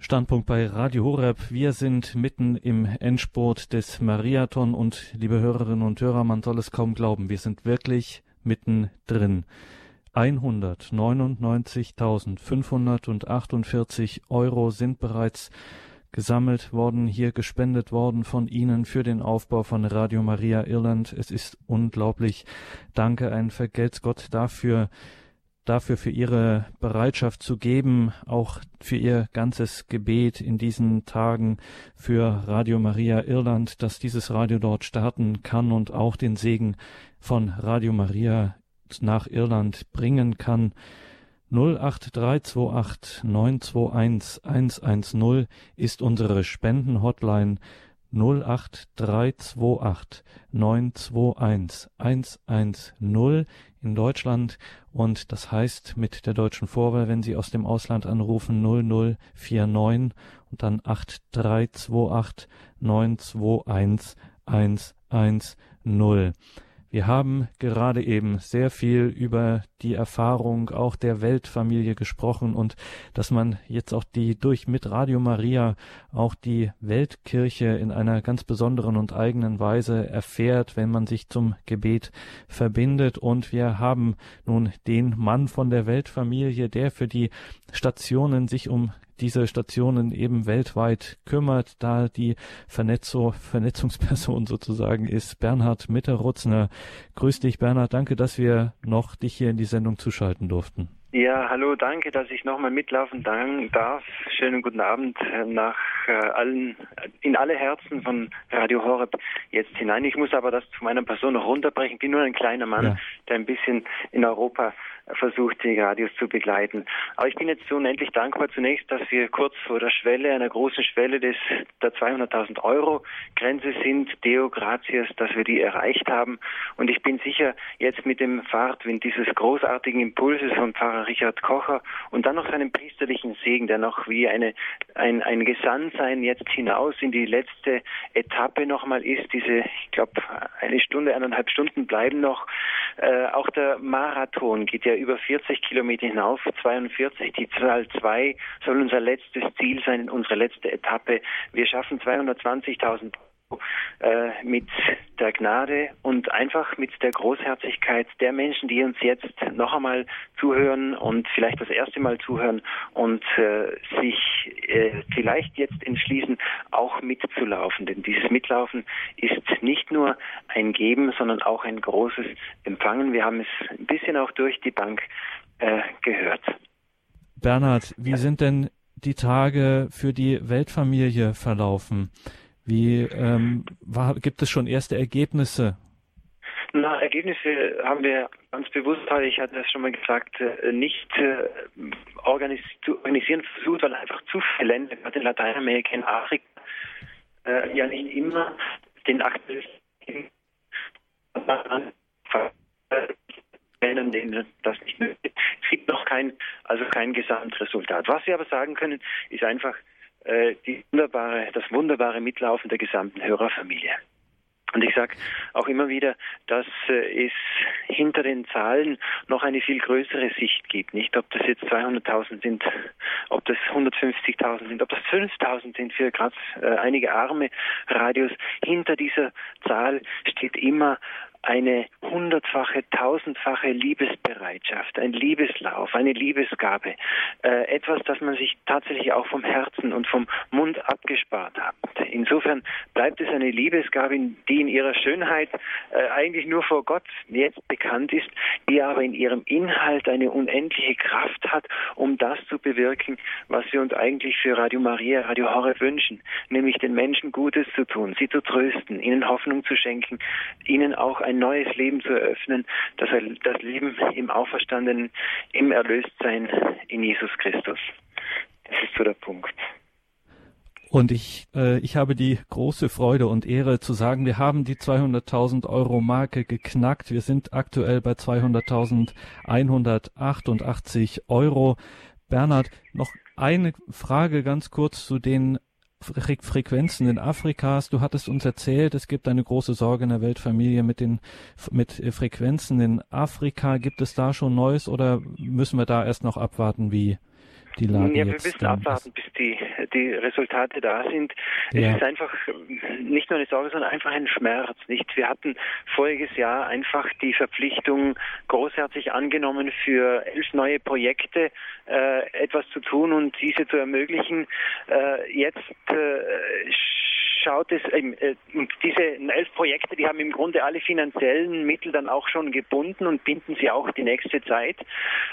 Standpunkt bei Radio Horeb. Wir sind mitten im Endspurt des Mariathon und liebe Hörerinnen und Hörer, man soll es kaum glauben, wir sind wirklich mitten drin. 199.548 Euro sind bereits gesammelt worden, hier gespendet worden von Ihnen für den Aufbau von Radio Maria Irland. Es ist unglaublich. Danke, ein Vergelt's Gott dafür, dafür für Ihre Bereitschaft zu geben, auch für Ihr ganzes Gebet in diesen Tagen für Radio Maria Irland, dass dieses Radio dort starten kann und auch den Segen von Radio Maria nach Irland bringen kann. 08328 921 110 ist unsere Spendenhotline 08328 921 110 in Deutschland und das heißt mit der deutschen Vorwahl, wenn Sie aus dem Ausland anrufen 0049 und dann 8328 921 110. Wir haben gerade eben sehr viel über die Erfahrung auch der Weltfamilie gesprochen und dass man jetzt auch die durch mit Radio Maria auch die Weltkirche in einer ganz besonderen und eigenen Weise erfährt, wenn man sich zum Gebet verbindet. Und wir haben nun den Mann von der Weltfamilie, der für die Stationen sich um diese Stationen eben weltweit kümmert, da die Vernetzung, Vernetzungsperson sozusagen ist Bernhard Mitterrutzner. Grüß dich, Bernhard. Danke, dass wir noch dich hier in die Sendung zuschalten durften. Ja, hallo, danke, dass ich nochmal mitlaufen darf. Schönen guten Abend äh, nach äh, allen, in alle Herzen von Radio Horeb jetzt hinein. Ich muss aber das zu meiner Person noch runterbrechen. Ich bin nur ein kleiner Mann, ja. der ein bisschen in Europa versucht, die Radios zu begleiten. Aber ich bin jetzt unendlich dankbar zunächst, dass wir kurz vor der Schwelle, einer großen Schwelle des, der 200.000 Euro Grenze sind, Deo Gratias, dass wir die erreicht haben. Und ich bin sicher, jetzt mit dem Fahrtwind dieses großartigen Impulses von Pfarrer Richard Kocher und dann noch seinem priesterlichen Segen, der noch wie eine, ein, ein Gesandtsein jetzt hinaus in die letzte Etappe nochmal ist, diese, ich glaube, eine Stunde, eineinhalb Stunden bleiben noch. Äh, auch der Marathon geht ja über 40 Kilometer hinauf, 42. Die Zahl 2 soll unser letztes Ziel sein, unsere letzte Etappe. Wir schaffen 220.000 äh, mit der Gnade und einfach mit der Großherzigkeit der Menschen, die uns jetzt noch einmal zuhören und vielleicht das erste Mal zuhören und äh, sich äh, vielleicht jetzt entschließen, auch mitzulaufen. Denn dieses Mitlaufen ist nicht nur ein Geben, sondern auch ein großes Empfangen. Wir haben es ein bisschen auch durch die Bank äh, gehört. Bernhard, wie sind denn die Tage für die Weltfamilie verlaufen? Wie ähm, war, gibt es schon erste Ergebnisse? Na, Ergebnisse haben wir ganz bewusst, ich hatte das schon mal gesagt, äh, nicht äh, organis zu organisieren versucht, weil einfach zu viele Länder, gerade in Lateinamerika, in Afrika, äh, ja nicht immer den aktuellen Ländern, denen das nicht möglich. Es gibt noch kein, also kein Gesamtresultat. Was wir aber sagen können, ist einfach, die wunderbare, das wunderbare Mitlaufen der gesamten Hörerfamilie. Und ich sage auch immer wieder, dass äh, es hinter den Zahlen noch eine viel größere Sicht gibt. Nicht, ob das jetzt 200.000 sind, ob das 150.000 sind, ob das 5.000 sind für gerade äh, einige arme Radios. Hinter dieser Zahl steht immer eine hundertfache, tausendfache Liebesbereitschaft, ein Liebeslauf, eine Liebesgabe, äh, etwas, das man sich tatsächlich auch vom Herzen und vom Mund abgespart hat. Insofern bleibt es eine Liebesgabe, die in ihrer Schönheit äh, eigentlich nur vor Gott jetzt bekannt ist, die aber in ihrem Inhalt eine unendliche Kraft hat, um das zu bewirken, was wir uns eigentlich für Radio Maria, Radio Horeb wünschen, nämlich den Menschen Gutes zu tun, sie zu trösten, ihnen Hoffnung zu schenken, ihnen auch ein neues Leben zu eröffnen, das, das Leben im Auferstandenen, im Erlöstsein in Jesus Christus. Das ist so der Punkt. Und ich, äh, ich habe die große Freude und Ehre zu sagen, wir haben die 200.000 Euro Marke geknackt. Wir sind aktuell bei 200.188 Euro. Bernhard, noch eine Frage ganz kurz zu den Fre Frequenzen in Afrikas. Du hattest uns erzählt, es gibt eine große Sorge in der Weltfamilie mit den mit äh, Frequenzen in Afrika. Gibt es da schon Neues oder müssen wir da erst noch abwarten, wie die Lage ja, wir müssen abwarten, bis die, die Resultate da sind. Ja. Es ist einfach nicht nur eine Sorge, sondern einfach ein Schmerz. Nicht? Wir hatten voriges Jahr einfach die Verpflichtung großherzig angenommen, für elf neue Projekte äh, etwas zu tun und diese zu ermöglichen. Äh, jetzt äh, schaut es, äh, diese elf Projekte, die haben im Grunde alle finanziellen Mittel dann auch schon gebunden und binden sie auch die nächste Zeit.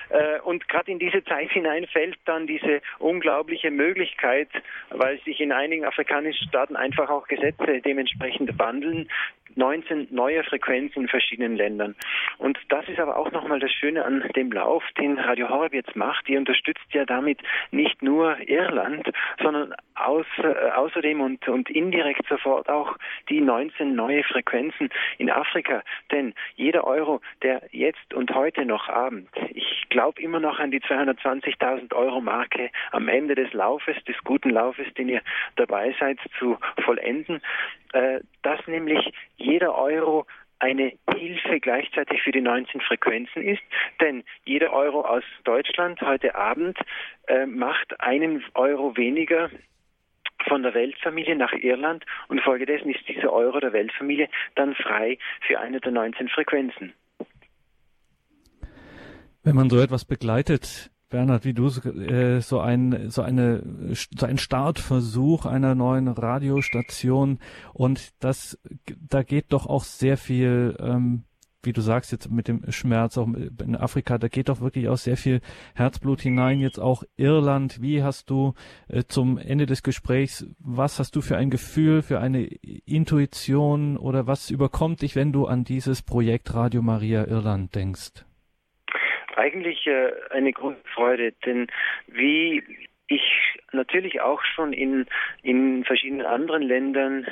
Äh, und gerade in diese Zeit hinein fällt dann diese unglaubliche Möglichkeit, weil sich in einigen afrikanischen Staaten einfach auch Gesetze dementsprechend wandeln, 19 neue Frequenzen in verschiedenen Ländern. Und das ist aber auch nochmal das Schöne an dem Lauf, den Radio Horeb jetzt macht. Die unterstützt ja damit nicht nur Irland, sondern aus, äh, außerdem und, und indirekt sofort auch die 19 neue Frequenzen in Afrika. Denn jeder Euro, der jetzt und heute noch Abend, ich glaube immer noch an die 220.000 Euro Marke am Ende des Laufes, des guten Laufes, den ihr dabei seid, zu vollenden, dass nämlich jeder Euro eine Hilfe gleichzeitig für die 19 Frequenzen ist, denn jeder Euro aus Deutschland heute Abend äh, macht einen Euro weniger von der Weltfamilie nach Irland und folgedessen ist dieser Euro der Weltfamilie dann frei für eine der 19 Frequenzen. Wenn man so etwas begleitet, Bernhard, wie du äh, so ein so eine so ein Startversuch einer neuen Radiostation und das da geht doch auch sehr viel ähm, wie du sagst jetzt mit dem Schmerz auch in Afrika, da geht doch wirklich auch sehr viel Herzblut hinein. Jetzt auch Irland. Wie hast du äh, zum Ende des Gesprächs, was hast du für ein Gefühl, für eine Intuition oder was überkommt dich, wenn du an dieses Projekt Radio Maria Irland denkst? Eigentlich äh, eine große Freude, denn wie ich natürlich auch schon in, in verschiedenen anderen Ländern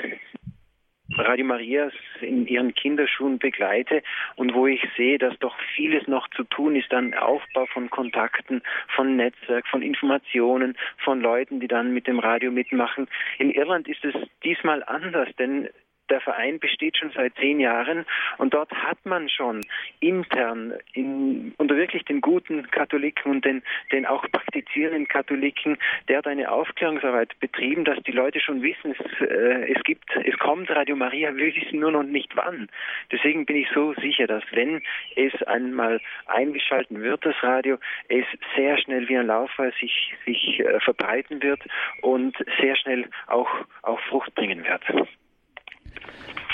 Radio Marias in ihren Kinderschuhen begleite und wo ich sehe, dass doch vieles noch zu tun ist an Aufbau von Kontakten, von Netzwerk, von Informationen, von Leuten, die dann mit dem Radio mitmachen. In Irland ist es diesmal anders, denn der Verein besteht schon seit zehn Jahren und dort hat man schon intern in, unter wirklich den guten Katholiken und den, den auch praktizierenden Katholiken, der hat eine Aufklärungsarbeit betrieben, dass die Leute schon wissen, es, äh, es gibt, es kommt Radio Maria, wir wissen nur noch nicht wann. Deswegen bin ich so sicher, dass wenn es einmal eingeschalten wird, das Radio, es sehr schnell wie ein Laufer sich, sich äh, verbreiten wird und sehr schnell auch, auch Frucht bringen wird.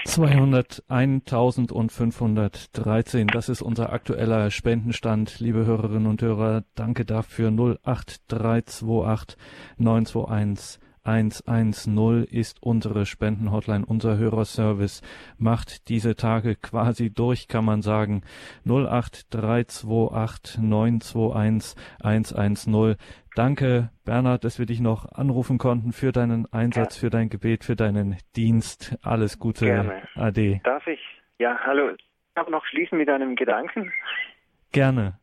201.513, das ist unser aktueller Spendenstand, liebe Hörerinnen und Hörer. Danke dafür. 08328 921 110 ist unsere Spendenhotline, unser Hörerservice macht diese Tage quasi durch, kann man sagen. 08328 921 110. Danke, Bernhard, dass wir dich noch anrufen konnten für deinen Einsatz, für dein Gebet, für deinen Dienst. Alles Gute. Gerne. Ade. Darf ich? Ja, hallo. Ich noch schließen mit einem Gedanken. Gerne.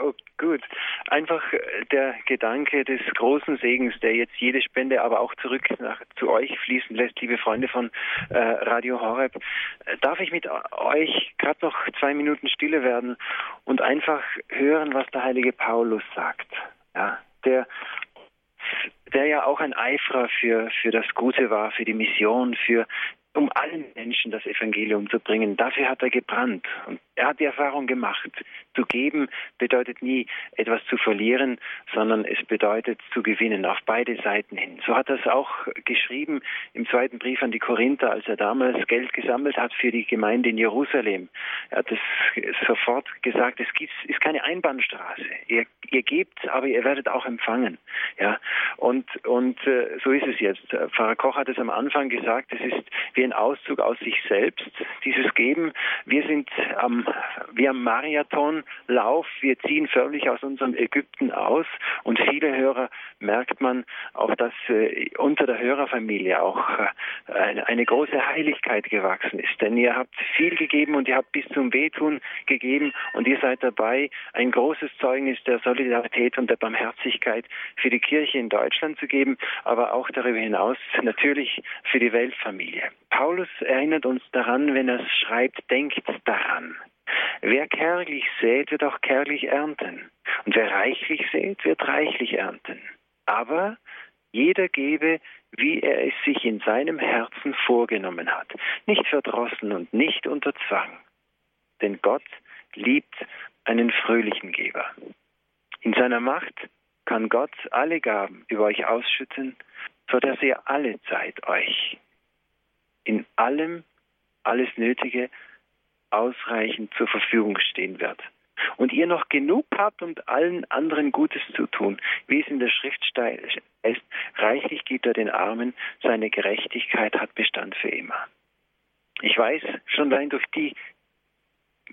Oh, gut. Einfach äh, der Gedanke des großen Segens, der jetzt jede Spende aber auch zurück nach, zu euch fließen lässt, liebe Freunde von äh, Radio Horeb. Äh, darf ich mit euch gerade noch zwei Minuten stille werden und einfach hören, was der heilige Paulus sagt? Ja, der der ja auch ein Eiferer für, für das Gute war, für die Mission, für um allen Menschen das Evangelium zu bringen. Dafür hat er gebrannt. Und er hat die Erfahrung gemacht. Zu geben bedeutet nie etwas zu verlieren, sondern es bedeutet zu gewinnen, auf beide Seiten hin. So hat er es auch geschrieben im zweiten Brief an die Korinther, als er damals Geld gesammelt hat für die Gemeinde in Jerusalem. Er hat es sofort gesagt, es gibt, ist keine Einbahnstraße. Ihr, ihr gebt, aber ihr werdet auch empfangen. Ja, und, und äh, so ist es jetzt. Pfarrer Koch hat es am Anfang gesagt, es ist wie ein Auszug aus sich selbst, dieses Geben. Wir sind am, wie am Marathonlauf, wir ziehen förmlich aus unserem Ägypten aus und viele Hörer merkt man auch, dass äh, unter der Hörerfamilie auch äh, eine, eine große Heiligkeit gewachsen ist. Denn ihr habt viel gegeben und ihr habt bis zum Wehtun gegeben und ihr seid dabei, ein großes Zeugnis der Solidarität und der Barmherzigkeit für die Kirche in Deutschland zu geben, aber auch darüber hinaus natürlich für die Weltfamilie. Paulus erinnert uns daran, wenn er schreibt, denkt daran. Wer kärglich sät, wird auch kärglich ernten. Und wer reichlich sät, wird reichlich ernten. Aber jeder gebe, wie er es sich in seinem Herzen vorgenommen hat, nicht verdrossen und nicht unter Zwang. Denn Gott liebt einen fröhlichen Geber. In seiner Macht kann Gott alle Gaben über euch ausschütten, so dass ihr alle Zeit euch in allem alles Nötige ausreichend zur Verfügung stehen wird. Und ihr noch genug habt, um allen anderen Gutes zu tun, wie es in der Schrift ist, reichlich gibt er den Armen, seine Gerechtigkeit hat Bestand für immer. Ich weiß schon allein durch die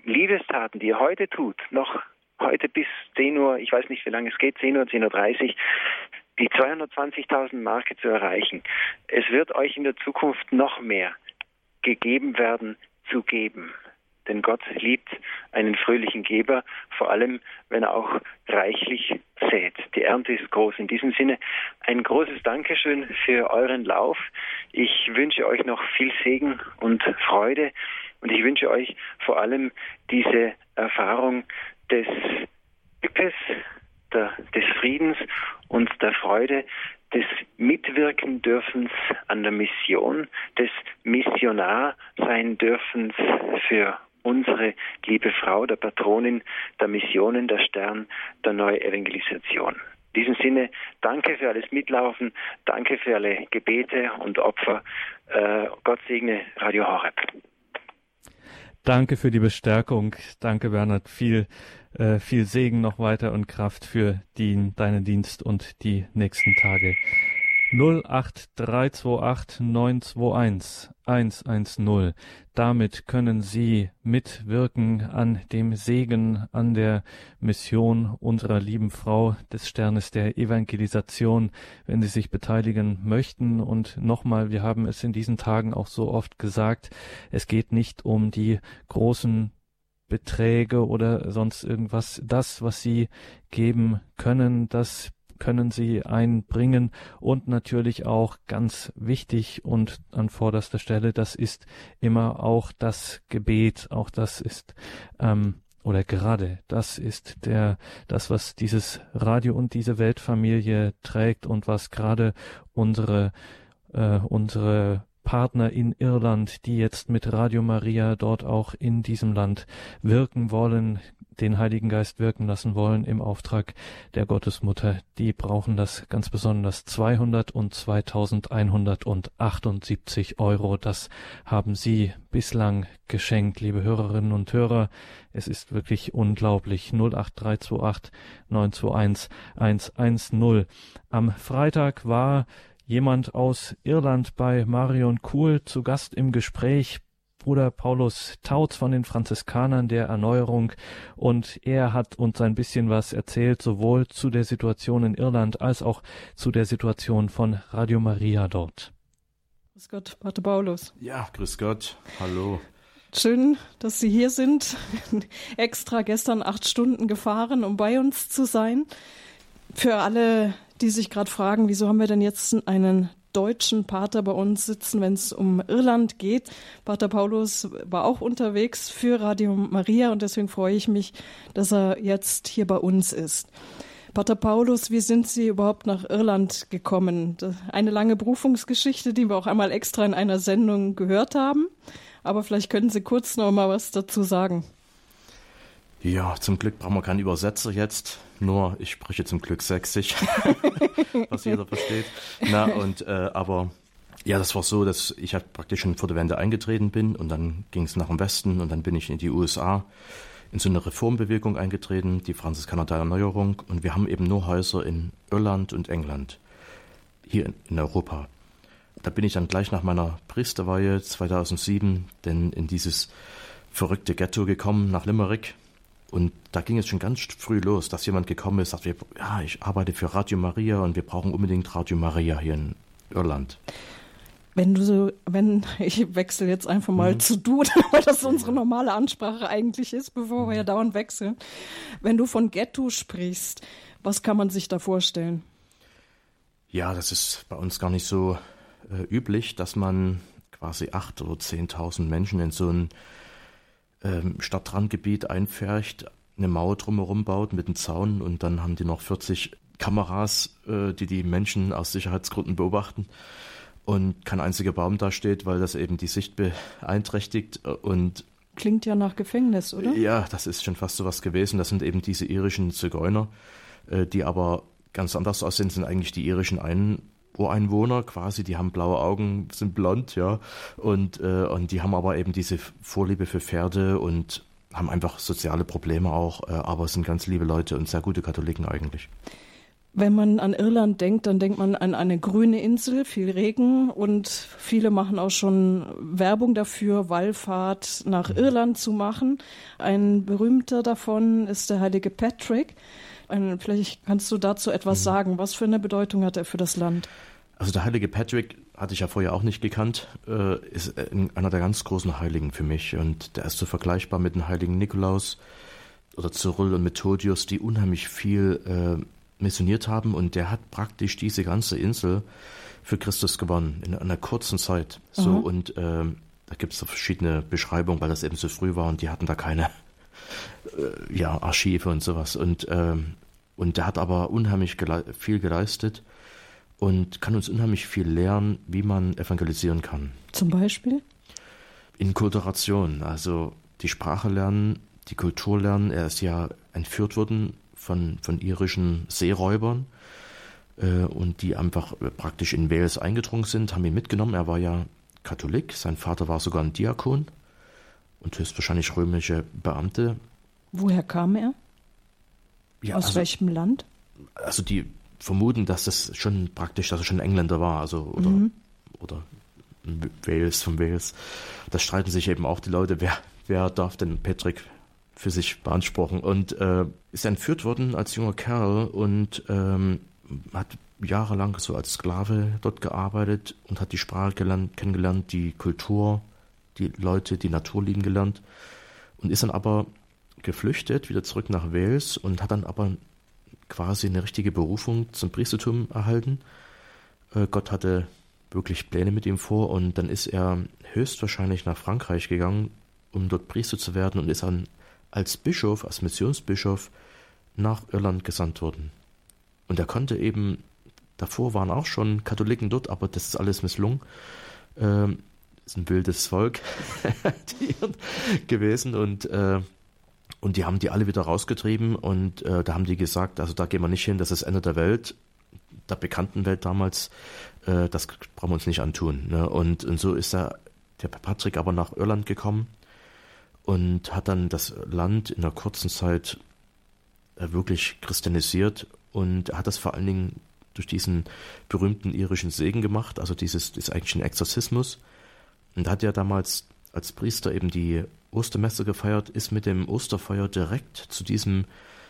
Liebestaten, die ihr heute tut, noch heute bis 10 Uhr, ich weiß nicht, wie lange es geht, 10 Uhr, 10.30 Uhr, die 220.000 Marke zu erreichen. Es wird euch in der Zukunft noch mehr gegeben werden, zu geben. Denn Gott liebt einen fröhlichen Geber, vor allem wenn er auch reichlich sät. Die Ernte ist groß. In diesem Sinne ein großes Dankeschön für euren Lauf. Ich wünsche euch noch viel Segen und Freude und ich wünsche euch vor allem diese Erfahrung des Glückes, der, des Friedens und der Freude, des Mitwirkendürfens an der Mission, des Missionar sein dürfens für unsere liebe Frau, der Patronin der Missionen, der Stern der Neuevangelisation. In diesem Sinne, danke für alles Mitlaufen, danke für alle Gebete und Opfer. Äh, Gott segne Radio Horeb. Danke für die Bestärkung. Danke, Bernhard. Viel, äh, viel Segen noch weiter und Kraft für die, deinen Dienst und die nächsten Tage. 08328 921 110. Damit können Sie mitwirken an dem Segen, an der Mission unserer lieben Frau des Sternes der Evangelisation, wenn Sie sich beteiligen möchten. Und nochmal, wir haben es in diesen Tagen auch so oft gesagt, es geht nicht um die großen Beträge oder sonst irgendwas. Das, was Sie geben können, das können sie einbringen. Und natürlich auch ganz wichtig und an vorderster Stelle, das ist immer auch das Gebet, auch das ist ähm, oder gerade das ist der das was dieses Radio und diese Weltfamilie trägt und was gerade unsere äh, unsere Partner in Irland, die jetzt mit Radio Maria dort auch in diesem Land wirken wollen, den Heiligen Geist wirken lassen wollen im Auftrag der Gottesmutter, die brauchen das ganz besonders 200 und 2178 Euro. Das haben Sie bislang geschenkt, liebe Hörerinnen und Hörer. Es ist wirklich unglaublich. 08328 921 110. Am Freitag war jemand aus Irland bei Marion Kuhl zu Gast im Gespräch Bruder Paulus Tautz von den Franziskanern der Erneuerung und er hat uns ein bisschen was erzählt, sowohl zu der Situation in Irland als auch zu der Situation von Radio Maria dort. Grüß Gott, Pater Paulus. Ja, grüß Gott. Hallo. Schön, dass Sie hier sind. Extra gestern acht Stunden gefahren, um bei uns zu sein. Für alle, die sich gerade fragen, wieso haben wir denn jetzt einen deutschen Pater bei uns sitzen, wenn es um Irland geht. Pater Paulus war auch unterwegs für Radio Maria und deswegen freue ich mich, dass er jetzt hier bei uns ist. Pater Paulus, wie sind Sie überhaupt nach Irland gekommen? Eine lange Berufungsgeschichte, die wir auch einmal extra in einer Sendung gehört haben. Aber vielleicht können Sie kurz noch mal was dazu sagen. Ja, zum Glück brauchen wir keinen Übersetzer jetzt. Nur ich spreche zum Glück sächsisch, was jeder versteht. Na, und, äh, aber ja, das war so, dass ich halt praktisch schon vor der Wende eingetreten bin und dann ging es nach dem Westen und dann bin ich in die USA in so eine Reformbewegung eingetreten, die Franziskaner der Erneuerung. Und wir haben eben nur Häuser in Irland und England, hier in, in Europa. Da bin ich dann gleich nach meiner Priesterweihe 2007 denn in dieses verrückte Ghetto gekommen, nach Limerick, und da ging es schon ganz früh los, dass jemand gekommen ist, sagt, ja, ich arbeite für Radio Maria und wir brauchen unbedingt Radio Maria hier in Irland. Wenn du so, wenn, ich wechsle jetzt einfach mal mhm. zu du, weil das unsere normale Ansprache eigentlich ist, bevor wir ja dauernd wechseln. Wenn du von Ghetto sprichst, was kann man sich da vorstellen? Ja, das ist bei uns gar nicht so äh, üblich, dass man quasi acht oder zehntausend Menschen in so ein ähm, Stadtrandgebiet einfärcht, eine Mauer drumherum baut mit einem Zaun und dann haben die noch 40 Kameras, äh, die die Menschen aus Sicherheitsgründen beobachten und kein einziger Baum da steht, weil das eben die Sicht beeinträchtigt und Klingt ja nach Gefängnis, oder? Ja, das ist schon fast so was gewesen. Das sind eben diese irischen Zigeuner, äh, die aber ganz anders aussehen, sind eigentlich die irischen Ein Ureinwohner quasi, die haben blaue Augen, sind blond, ja, und, äh, und die haben aber eben diese Vorliebe für Pferde und haben einfach soziale Probleme auch, äh, aber sind ganz liebe Leute und sehr gute Katholiken eigentlich. Wenn man an Irland denkt, dann denkt man an eine grüne Insel, viel Regen und viele machen auch schon Werbung dafür, Wallfahrt nach mhm. Irland zu machen. Ein berühmter davon ist der heilige Patrick. Ein, vielleicht kannst du dazu etwas mhm. sagen. Was für eine Bedeutung hat er für das Land? Also der heilige Patrick hatte ich ja vorher auch nicht gekannt, äh, ist einer der ganz großen Heiligen für mich und der ist so vergleichbar mit dem heiligen Nikolaus oder Cyril und Methodius, die unheimlich viel äh, missioniert haben und der hat praktisch diese ganze Insel für Christus gewonnen in einer kurzen Zeit. So mhm. und ähm, da gibt es verschiedene Beschreibungen, weil das eben so früh war und die hatten da keine äh, ja, Archive und sowas. Und, ähm, und der hat aber unheimlich gele viel geleistet und kann uns unheimlich viel lernen, wie man evangelisieren kann. Zum Beispiel? In Kulturation, also die Sprache lernen, die Kultur lernen. Er ist ja entführt worden von, von irischen Seeräubern äh, und die einfach praktisch in Wales eingedrungen sind, haben ihn mitgenommen. Er war ja Katholik, sein Vater war sogar ein Diakon und höchstwahrscheinlich römische Beamte. Woher kam er? Ja, Aus also, welchem Land? Also die vermuten, dass das schon praktisch, dass er schon Engländer war, also oder mhm. oder Wales von Wales. Da streiten sich eben auch die Leute, wer wer darf denn Patrick für sich beanspruchen und äh, ist entführt worden als junger Kerl und ähm, hat jahrelang so als Sklave dort gearbeitet und hat die Sprache gelernt, kennengelernt, die Kultur, die Leute, die Natur lieben gelernt und ist dann aber geflüchtet, wieder zurück nach Wales und hat dann aber quasi eine richtige Berufung zum Priestertum erhalten. Äh, Gott hatte wirklich Pläne mit ihm vor und dann ist er höchstwahrscheinlich nach Frankreich gegangen, um dort Priester zu werden und ist dann als Bischof, als Missionsbischof nach Irland gesandt worden. Und er konnte eben, davor waren auch schon Katholiken dort, aber das ist alles misslungen. Ähm, ist ein wildes Volk gewesen und, äh, und die haben die alle wieder rausgetrieben und äh, da haben die gesagt, also da gehen wir nicht hin, das ist das Ende der Welt, der bekannten Welt damals, äh, das brauchen wir uns nicht antun. Ne? Und, und so ist er, der Patrick aber nach Irland gekommen und hat dann das Land in einer kurzen Zeit äh, wirklich christianisiert und hat das vor allen Dingen durch diesen berühmten irischen Segen gemacht, also dieses ist eigentlich ein Exorzismus. Und hat ja damals als Priester eben die Ostermesse gefeiert, ist mit dem Osterfeuer direkt zu diesem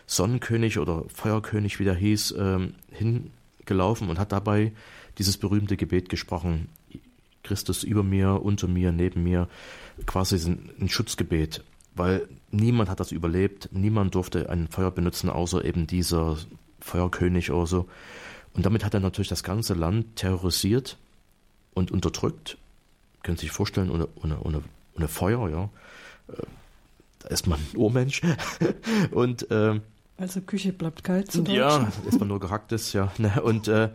Sonnenkönig oder Feuerkönig, wie der hieß, ähm, hingelaufen und hat dabei dieses berühmte Gebet gesprochen. Christus über mir, unter mir, neben mir, quasi ein Schutzgebet, weil niemand hat das überlebt, niemand durfte ein Feuer benutzen, außer eben dieser Feuerkönig oder so. Und damit hat er natürlich das ganze Land terrorisiert und unterdrückt. Können Sie sich vorstellen, ohne, ohne, ohne, ohne Feuer, ja. Äh, da ist man ein Urmensch. und, äh, also Küche bleibt kalt. Zu ja, ist man nur gehacktes, ja. Ne, und äh,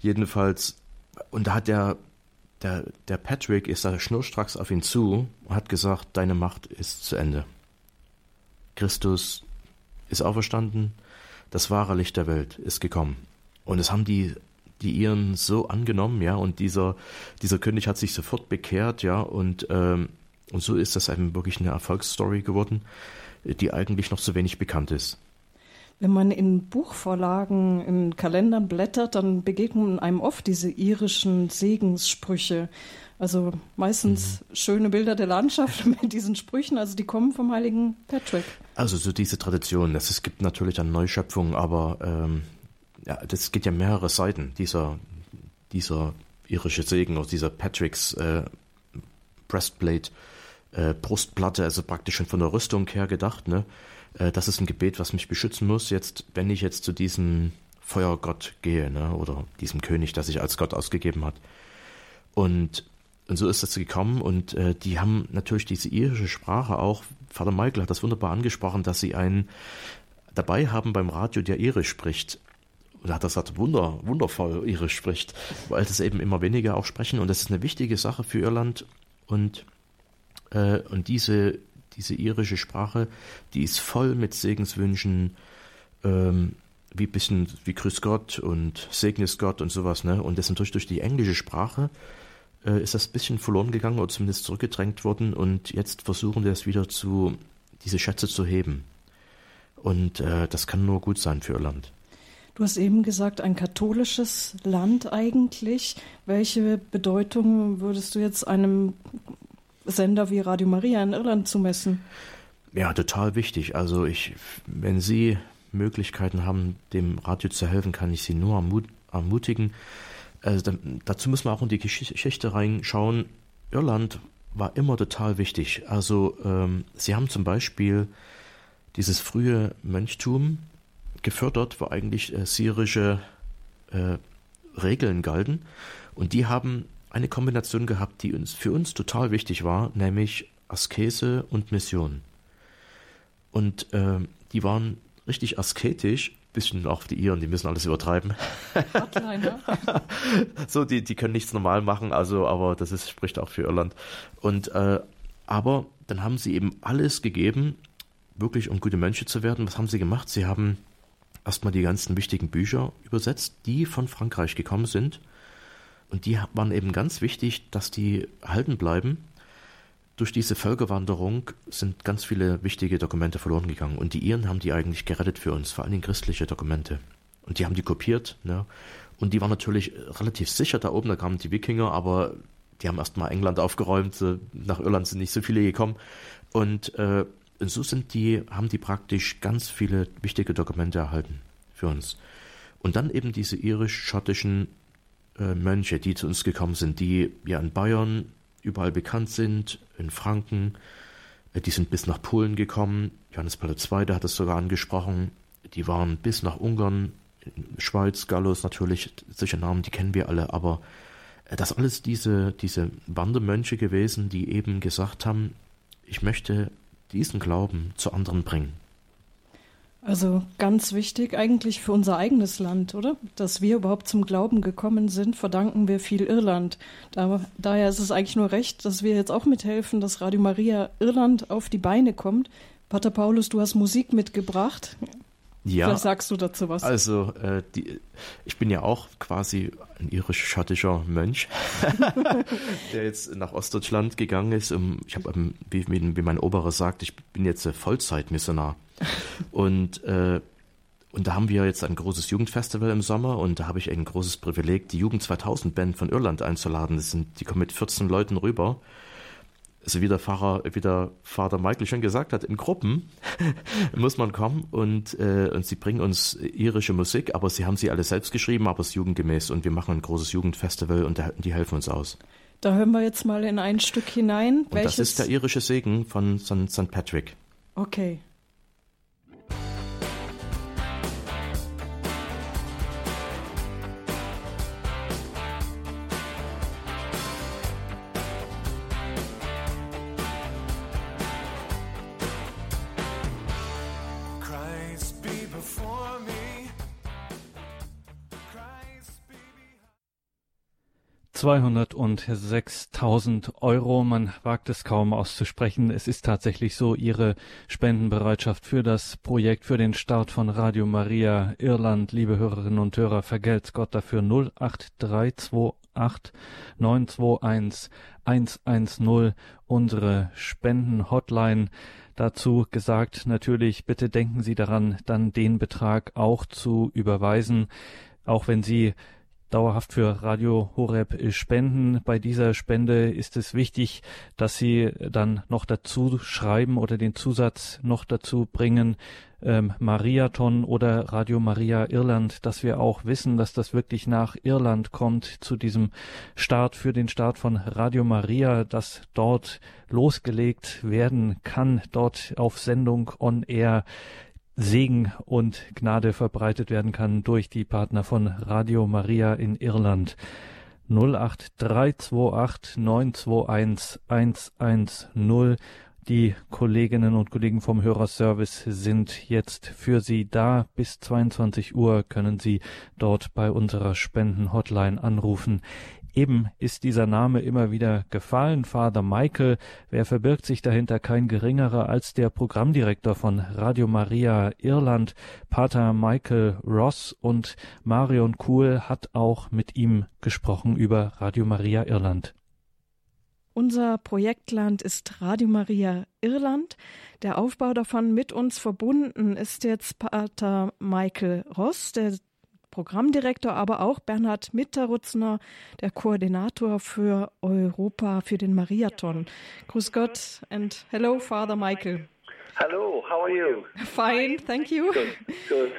jedenfalls, und da hat er der, der Patrick ist da schnurstracks auf ihn zu und hat gesagt, deine Macht ist zu Ende. Christus ist auferstanden, das wahre Licht der Welt ist gekommen. Und es haben die, die ihren so angenommen, ja, und dieser, dieser König hat sich sofort bekehrt, ja, und, ähm, und so ist das eben wirklich eine Erfolgsstory geworden, die eigentlich noch zu wenig bekannt ist. Wenn man in Buchvorlagen, in Kalendern blättert, dann begegnen einem oft diese irischen Segenssprüche. Also meistens mhm. schöne Bilder der Landschaft mit diesen Sprüchen, also die kommen vom heiligen Patrick. Also so diese Tradition, es gibt natürlich dann Neuschöpfungen, aber ähm, ja, das geht ja mehrere Seiten, dieser, dieser irische Segen aus dieser Patricks äh, Breastplate, äh, Brustplatte, also praktisch schon von der Rüstung her gedacht, ne? äh, das ist ein Gebet, was mich beschützen muss, jetzt, wenn ich jetzt zu diesem Feuergott gehe, ne, oder diesem König, der sich als Gott ausgegeben hat. Und, und so ist das gekommen und äh, die haben natürlich diese irische Sprache auch Vater Michael hat das wunderbar angesprochen, dass sie einen dabei haben beim Radio, der Irisch spricht. Er hat das hat wunder, wundervoll Irisch spricht, weil das eben immer weniger auch sprechen. Und das ist eine wichtige Sache für Irland. Und, äh, und diese, diese irische Sprache, die ist voll mit Segenswünschen, ähm, wie bisschen wie Grüß Gott und Segnis Gott und sowas, ne? Und das natürlich durch die englische Sprache äh, ist das bisschen verloren gegangen oder zumindest zurückgedrängt worden und jetzt versuchen wir es wieder zu, diese Schätze zu heben. Und äh, das kann nur gut sein für Irland. Du hast eben gesagt, ein katholisches Land eigentlich. Welche Bedeutung würdest du jetzt einem Sender wie Radio Maria in Irland zumessen? Ja, total wichtig. Also ich, wenn Sie Möglichkeiten haben, dem Radio zu helfen, kann ich Sie nur ermutigen. Also dazu muss man auch in die Geschichte reinschauen. Irland war immer total wichtig. Also ähm, Sie haben zum Beispiel dieses frühe Mönchtum gefördert, wo eigentlich äh, syrische äh, Regeln galten. Und die haben eine Kombination gehabt, die uns für uns total wichtig war, nämlich Askese und Mission. Und äh, die waren richtig asketisch, bisschen auch die Iren, die müssen alles übertreiben. Hardliner. so, die, die können nichts normal machen, also, aber das ist, spricht auch für Irland. Und, äh, aber dann haben sie eben alles gegeben, wirklich um gute Mönche zu werden. Was haben sie gemacht? Sie haben erstmal die ganzen wichtigen Bücher übersetzt, die von Frankreich gekommen sind. Und die waren eben ganz wichtig, dass die erhalten bleiben durch diese Völkerwanderung sind ganz viele wichtige Dokumente verloren gegangen und die Iren haben die eigentlich gerettet für uns, vor allem christliche Dokumente. Und die haben die kopiert, ne? Und die waren natürlich relativ sicher da oben, da kamen die Wikinger, aber die haben erstmal England aufgeräumt, nach Irland sind nicht so viele gekommen. Und, äh, und so sind die, haben die praktisch ganz viele wichtige Dokumente erhalten für uns. Und dann eben diese irisch-schottischen äh, Mönche, die zu uns gekommen sind, die ja in Bayern überall bekannt sind, in Franken. Äh, die sind bis nach Polen gekommen. Johannes Paul II. hat es sogar angesprochen. Die waren bis nach Ungarn, Schweiz, Gallus natürlich, solche Namen, die kennen wir alle, aber äh, das alles diese, diese Wandermönche gewesen, die eben gesagt haben, ich möchte diesen Glauben zu anderen bringen. Also ganz wichtig eigentlich für unser eigenes Land, oder? Dass wir überhaupt zum Glauben gekommen sind, verdanken wir viel Irland. Da, daher ist es eigentlich nur recht, dass wir jetzt auch mithelfen, dass Radio Maria Irland auf die Beine kommt. Pater Paulus, du hast Musik mitgebracht. Ja. Vielleicht sagst du dazu was. Also, äh, die, ich bin ja auch quasi ein irisch-schottischer Mönch, der jetzt nach Ostdeutschland gegangen ist. Um, ich habe, wie, wie mein Oberer sagt, ich bin jetzt Vollzeitmissionar. Und, äh, und da haben wir jetzt ein großes Jugendfestival im Sommer und da habe ich ein großes Privileg, die Jugend 2000 Band von Irland einzuladen. Das sind, die kommen mit 14 Leuten rüber. Also wie der Pfarrer, wie der Vater Michael schon gesagt hat, in Gruppen muss man kommen und, äh, und sie bringen uns irische Musik, aber sie haben sie alle selbst geschrieben, aber es ist jugendgemäß und wir machen ein großes Jugendfestival und die helfen uns aus. Da hören wir jetzt mal in ein Stück hinein. Und das ist der irische Segen von St. Patrick. Okay. 206.000 Euro. Man wagt es kaum auszusprechen. Es ist tatsächlich so, Ihre Spendenbereitschaft für das Projekt, für den Start von Radio Maria Irland, liebe Hörerinnen und Hörer, vergelt's Gott dafür 08328 921 110, unsere Spendenhotline. Dazu gesagt, natürlich, bitte denken Sie daran, dann den Betrag auch zu überweisen, auch wenn Sie dauerhaft für Radio Horeb spenden. Bei dieser Spende ist es wichtig, dass Sie dann noch dazu schreiben oder den Zusatz noch dazu bringen, ähm, Mariathon oder Radio Maria Irland, dass wir auch wissen, dass das wirklich nach Irland kommt zu diesem Start für den Start von Radio Maria, dass dort losgelegt werden kann, dort auf Sendung on Air Segen und Gnade verbreitet werden kann durch die Partner von Radio Maria in Irland. 08328 921 110 Die Kolleginnen und Kollegen vom Hörerservice sind jetzt für Sie da. Bis 22 Uhr können Sie dort bei unserer Spenden-Hotline anrufen. Eben ist dieser Name immer wieder gefallen, Father Michael. Wer verbirgt sich dahinter? Kein geringerer als der Programmdirektor von Radio Maria Irland, Pater Michael Ross und Marion Kuhl hat auch mit ihm gesprochen über Radio Maria Irland. Unser Projektland ist Radio Maria Irland. Der Aufbau davon mit uns verbunden ist jetzt Pater Michael Ross, der Programmdirektor, aber auch Bernhard Mitterutzner, der Koordinator für Europa für den Mariathon. Grüß Gott and hello, Father Michael. Hello, how are you? Fine, thank you. Good, good.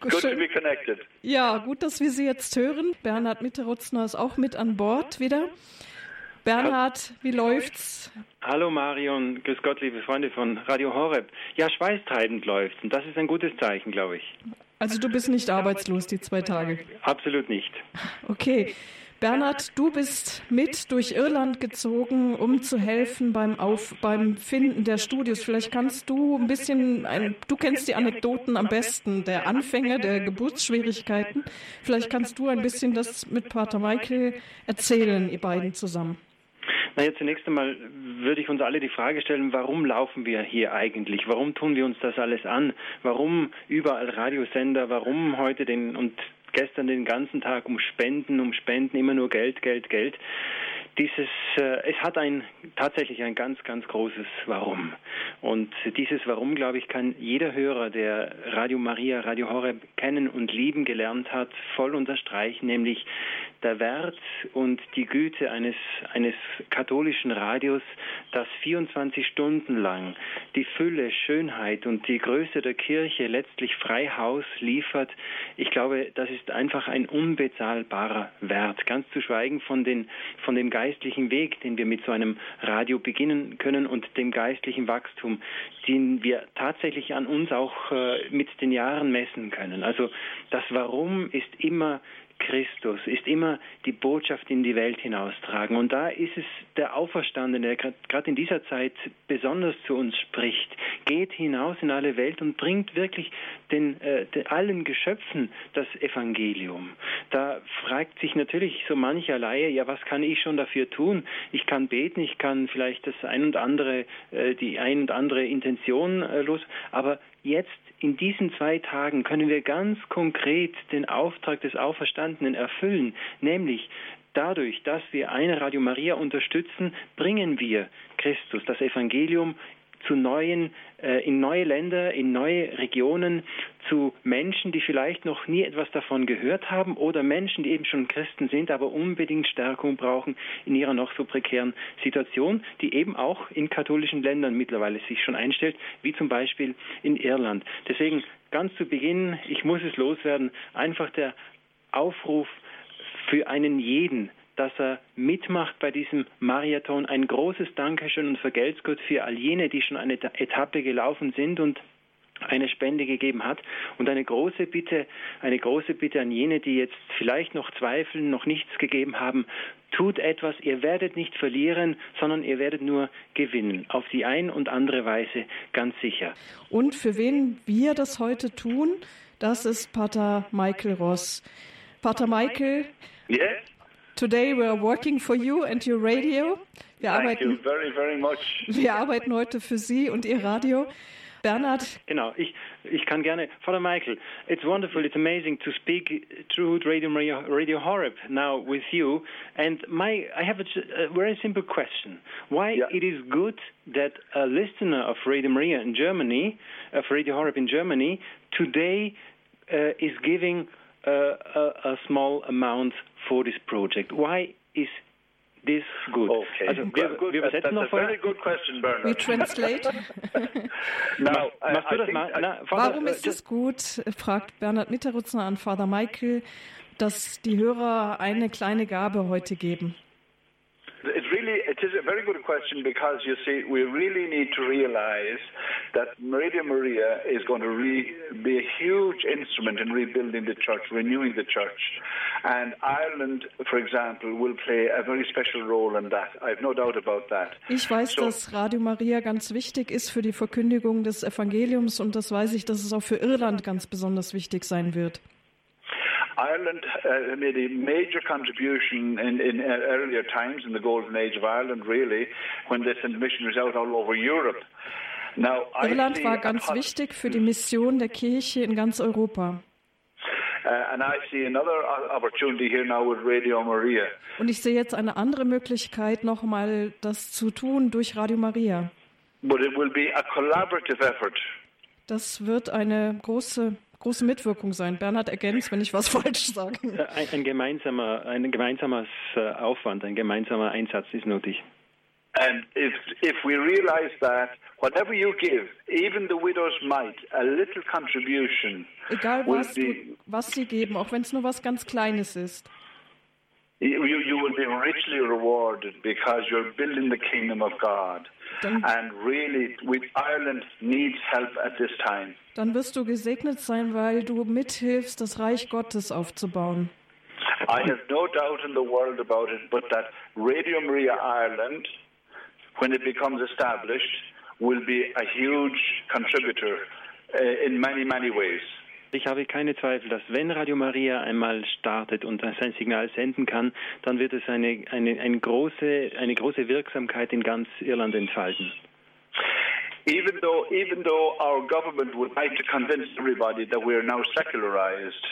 good to be connected. Ja, gut, dass wir Sie jetzt hören. Bernhard Mitterutzner ist auch mit an Bord wieder. Bernhard, wie läuft's? Hallo Marion, grüß Gott, liebe Freunde von Radio Horeb. Ja, schweißtreibend läuft's und das ist ein gutes Zeichen, glaube ich. Also du bist nicht arbeitslos die zwei Tage? Absolut nicht. Okay. Bernhard, du bist mit durch Irland gezogen, um zu helfen beim, Auf, beim Finden der Studios. Vielleicht kannst du ein bisschen, ein, du kennst die Anekdoten am besten, der Anfänger, der Geburtsschwierigkeiten. Vielleicht kannst du ein bisschen das mit Pater Michael erzählen, ihr beiden zusammen. Naja, zunächst einmal würde ich uns alle die Frage stellen, warum laufen wir hier eigentlich? Warum tun wir uns das alles an? Warum überall Radiosender? Warum heute den und gestern den ganzen Tag um Spenden, um Spenden, immer nur Geld, Geld, Geld? dieses, äh, es hat ein tatsächlich ein ganz, ganz großes Warum. Und dieses Warum, glaube ich, kann jeder Hörer, der Radio Maria, Radio Horeb kennen und lieben gelernt hat, voll unterstreichen, nämlich der Wert und die Güte eines, eines katholischen Radios, das 24 Stunden lang die Fülle, Schönheit und die Größe der Kirche letztlich frei Haus liefert. Ich glaube, das ist einfach ein unbezahlbarer Wert. Ganz zu schweigen von, den, von dem Geist geistlichen Weg, den wir mit so einem Radio beginnen können und dem geistlichen Wachstum, den wir tatsächlich an uns auch äh, mit den Jahren messen können. Also das Warum ist immer Christus, ist immer die Botschaft in die Welt hinaustragen. Und da ist es der Auferstandene, der gerade in dieser Zeit besonders zu uns spricht. Geht hinaus in alle Welt und bringt wirklich den, äh, den allen Geschöpfen das Evangelium. Da fragt sich natürlich so mancher Laie, ja, was kann ich schon dafür tun? Ich kann beten, ich kann vielleicht das ein und andere, äh, die ein und andere Intention äh, los, aber jetzt in diesen zwei Tagen können wir ganz konkret den Auftrag des Auferstandenen erfüllen, nämlich dadurch, dass wir eine Radio Maria unterstützen, bringen wir Christus, das Evangelium zu neuen, äh, in neue Länder, in neue Regionen, zu Menschen, die vielleicht noch nie etwas davon gehört haben oder Menschen, die eben schon Christen sind, aber unbedingt Stärkung brauchen in ihrer noch so prekären Situation, die eben auch in katholischen Ländern mittlerweile sich schon einstellt, wie zum Beispiel in Irland. Deswegen ganz zu Beginn, ich muss es loswerden, einfach der Aufruf für einen jeden, dass er mitmacht bei diesem Marathon. Ein großes Dankeschön und Vergelt's für all jene, die schon eine Etappe gelaufen sind und eine Spende gegeben hat. Und eine große Bitte, eine große Bitte an jene, die jetzt vielleicht noch zweifeln, noch nichts gegeben haben. Tut etwas, ihr werdet nicht verlieren, sondern ihr werdet nur gewinnen. Auf die ein und andere Weise ganz sicher. Und für wen wir das heute tun, das ist Pater Michael Ross. Pater Michael, yes? Today we are working for you and your radio. Wir arbeiten, very, very much. wir arbeiten heute für Sie und Ihr Radio. Bernhard. Genau, ich, ich kann gerne. Father Michael, it's wonderful, it's amazing to speak through Radio, Radio Horeb now with you. And my, I have a, a very simple question. Why yeah. it is good that a listener of Radio Maria in Germany, of Radio Horeb in Germany, today uh, is giving uh, a, a small amount for this project. Why is this good? Okay, also, wir, good. wir that's, that's a very good question, Bernard. We translate. Now, Machst du das mal? Na, Warum ist es gut, fragt Bernhard Mitterutzner an Father Michael, dass die Hörer eine kleine Gabe heute geben? It really it is a very good question because you see we really need to realize that Radio Maria is going to re- be a huge instrument in rebuilding the church, renewing the church, and Ireland, for example, will play a very special role in that. I have no doubt about that. Ich weiß, so, dass Radio Maria ganz wichtig ist für die Verkündigung des Evangeliums und das weiß ich, dass es auch für Irland ganz besonders wichtig sein wird. Ireland uh, made a major contribution in, in uh, earlier times in the golden age of Ireland, really, when they sent missionaries out all over Europe. Now, Irland war ganz wichtig für die Mission der Kirche in ganz Europa. Uh, Und ich sehe jetzt eine andere Möglichkeit, nochmal das zu tun durch Radio Maria. But it will be a collaborative effort. Das wird eine große große Mitwirkung sein. Bernhard ergänzt, wenn ich was falsch sage. Ein, ein gemeinsamer, ein gemeinsamer äh, Aufwand, ein gemeinsamer Einsatz ist nötig. And if if we realize that whatever you give, even the widow's mite, a little contribution, egal was, du, was sie geben, auch wenn es nur was ganz Kleines ist. You, you will be richly rewarded because you're building the kingdom of God. Dann, and really, with Ireland needs help at this time. Dann wirst du gesegnet sein, weil du mithilfst, das Reich Gottes aufzubauen. I have no doubt in the world about it, but that Radio Maria Ireland, when it becomes established, will be a huge contributor uh, in many, many ways. Ich habe keine Zweifel, dass wenn Radio Maria einmal startet und sein Signal senden kann, dann wird es eine, eine, eine, große, eine große Wirksamkeit in ganz Irland entfalten. Even though, even though our government would like to convince everybody that we are now secularized,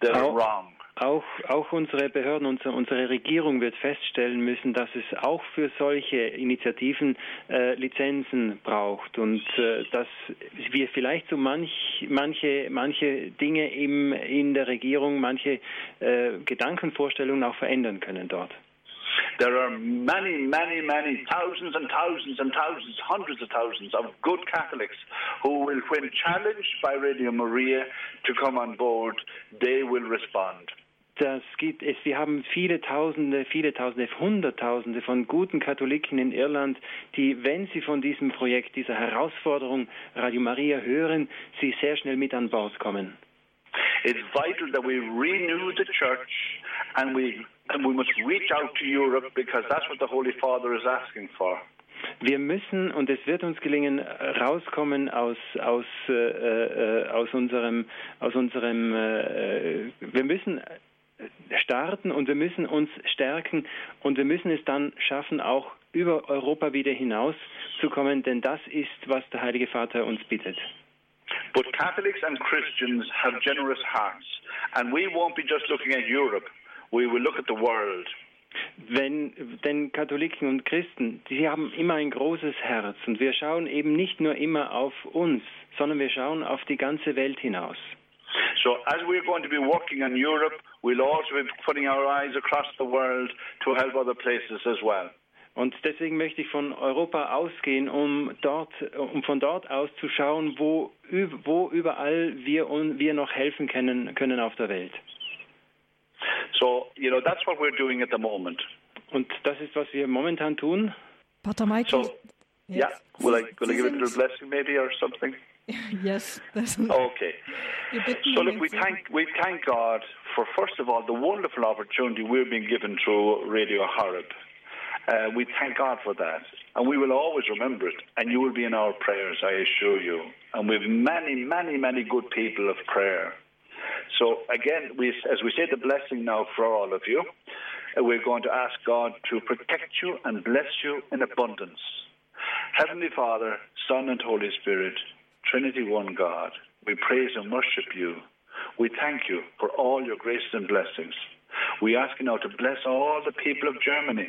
they're auch, wrong. Auch, auch unsere Behörden, unsere, unsere Regierung wird feststellen müssen, dass es auch für solche Initiativen äh, Lizenzen braucht und äh, dass wir vielleicht so manch, manche, manche Dinge im, in der Regierung, manche äh, Gedankenvorstellungen auch verändern können dort. There are many, many, many thousands and thousands and thousands, hundreds of thousands of good Catholics who will, when challenged by Radio Maria to come on board, they will respond. Das gibt es. Wir haben viele Tausende, viele Tausende, Hunderttausende von guten Katholiken in Irland, die, wenn sie von diesem Projekt, dieser Herausforderung Radio Maria hören, sie sehr schnell mit an Bord kommen. It's vital that we renew the church and we and we must reach out to Europe because that's what the Holy Father is asking for. Wir müssen, und es wird uns gelingen, rauskommen aus, aus, äh, äh, aus unserem, aus unserem äh, wir müssen starten und wir müssen uns stärken und wir müssen es dann schaffen, auch über Europa wieder hinaus zu kommen, denn das ist, was der Heilige Vater uns bittet. But Catholics and Christians have generous hearts, and we won't be just looking at Europe, we will look at the world. Wenn, denn Katholiken und Christen, die haben immer ein großes Herz und wir schauen eben nicht nur immer auf uns, sondern wir schauen auf die ganze Welt hinaus. So as we're going to be working on Europe, we'll also be putting our eyes across the world to help other places as well. Und deswegen möchte ich von Europa ausgehen, um dort, um von dort aus zu schauen, wo, wo überall wir, wir noch helfen können, können auf der Welt. So, you know, that's what we're doing at the moment. Und das ist, was wir momentan tun. Pater Michael. So, yeah, will I, will I give a little blessing maybe or something? yes. okay. So look, we thank we thank God for first of all the wonderful opportunity we're being given through Radio Horeb. Uh, we thank God for that, and we will always remember it. And you will be in our prayers, I assure you. And we have many, many, many good people of prayer. So again, we, as we say the blessing now for all of you, we're going to ask God to protect you and bless you in abundance. Heavenly Father, Son, and Holy Spirit. Trinity One God, we praise and worship you. We thank you for all your graces and blessings. We ask you now to bless all the people of Germany.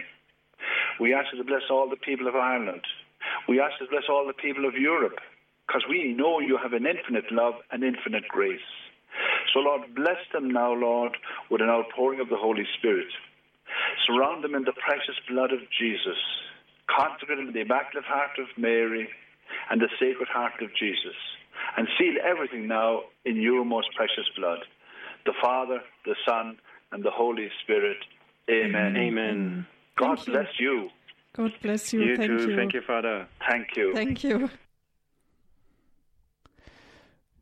We ask you to bless all the people of Ireland. We ask you to bless all the people of Europe, because we know you have an infinite love and infinite grace. So, Lord, bless them now, Lord, with an outpouring of the Holy Spirit. Surround them in the precious blood of Jesus. Consecrate them in the Immaculate Heart of Mary and the Sacred Heart of Jesus, and seal everything now in your most precious blood. The Father, the Son, and the Holy Spirit. Amen. Amen. God Thank bless you. you. God bless you. You Thank too. you. Thank you, Father. Thank you. Thank you.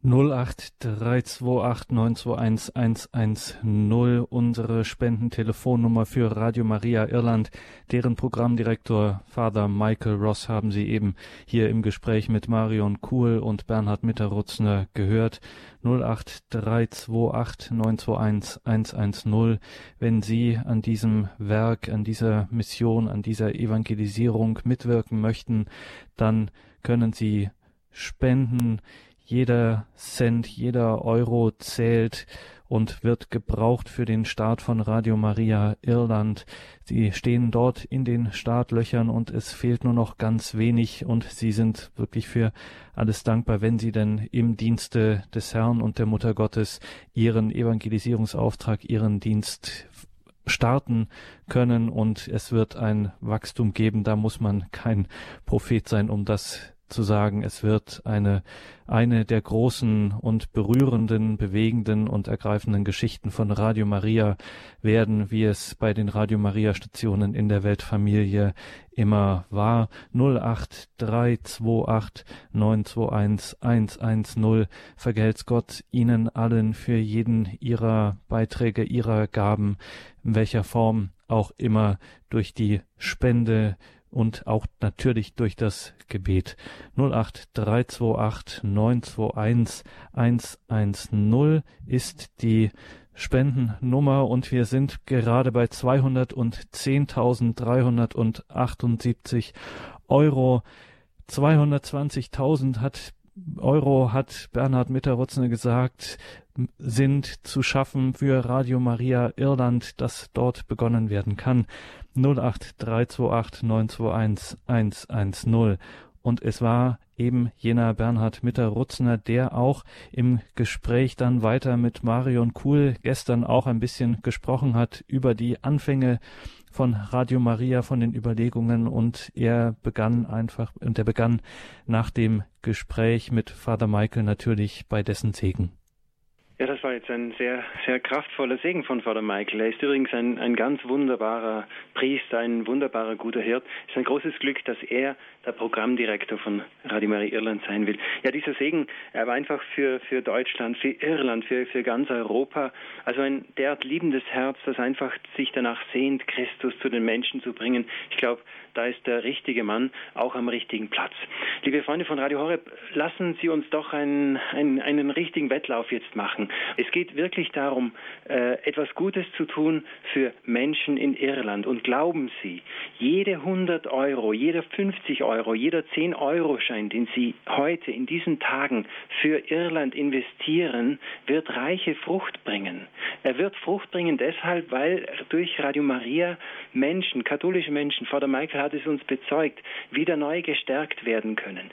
08328921110 unsere Spendentelefonnummer für Radio Maria Irland. Deren Programmdirektor Father Michael Ross haben Sie eben hier im Gespräch mit Marion Kuhl und Bernhard Mitterrutzner gehört. 08328921110. Wenn Sie an diesem Werk, an dieser Mission, an dieser Evangelisierung mitwirken möchten, dann können Sie spenden jeder Cent, jeder Euro zählt und wird gebraucht für den Start von Radio Maria Irland. Sie stehen dort in den Startlöchern und es fehlt nur noch ganz wenig und sie sind wirklich für alles dankbar, wenn sie denn im Dienste des Herrn und der Mutter Gottes ihren Evangelisierungsauftrag, ihren Dienst starten können und es wird ein Wachstum geben. Da muss man kein Prophet sein, um das zu sagen, es wird eine, eine der großen und berührenden, bewegenden und ergreifenden Geschichten von Radio Maria werden, wie es bei den Radio Maria Stationen in der Weltfamilie immer war. 08328 921 110. Vergelt's Gott Ihnen allen für jeden Ihrer Beiträge, Ihrer Gaben, in welcher Form auch immer durch die Spende, und auch natürlich durch das Gebet 08328 921 110 ist die Spendennummer und wir sind gerade bei 210.378 Euro. 220.000 hat Euro hat Bernhard Mitterrutzner gesagt, sind zu schaffen für Radio Maria Irland, dass dort begonnen werden kann. 08328 921 110. Und es war eben jener Bernhard Mitter-Rutzner, der auch im Gespräch dann weiter mit Marion Kuhl gestern auch ein bisschen gesprochen hat über die Anfänge von Radio Maria, von den Überlegungen und er begann einfach, und er begann nach dem Gespräch mit Vater Michael natürlich bei dessen Segen. Ja, das war jetzt ein sehr, sehr kraftvoller Segen von Vater Michael. Er ist übrigens ein, ein ganz wunderbarer Priester, ein wunderbarer guter Hirt. Es ist ein großes Glück, dass er der Programmdirektor von Radio Maria Irland sein will. Ja, dieser Segen, er war einfach für, für Deutschland, für Irland, für, für ganz Europa. Also ein derart liebendes Herz, das einfach sich danach sehnt, Christus zu den Menschen zu bringen. Ich glaube, da ist der richtige Mann auch am richtigen Platz. Liebe Freunde von Radio Horeb, lassen Sie uns doch einen, einen, einen richtigen Wettlauf jetzt machen. Es geht wirklich darum, äh, etwas Gutes zu tun für Menschen in Irland. Und glauben Sie, jede 100 Euro, jeder 50 Euro, jeder 10 Euro Schein, den Sie heute in diesen Tagen für Irland investieren, wird reiche Frucht bringen. Er wird Frucht bringen deshalb, weil durch Radio Maria Menschen, katholische Menschen, Vater Michael hat es uns bezeugt, wieder neu gestärkt werden können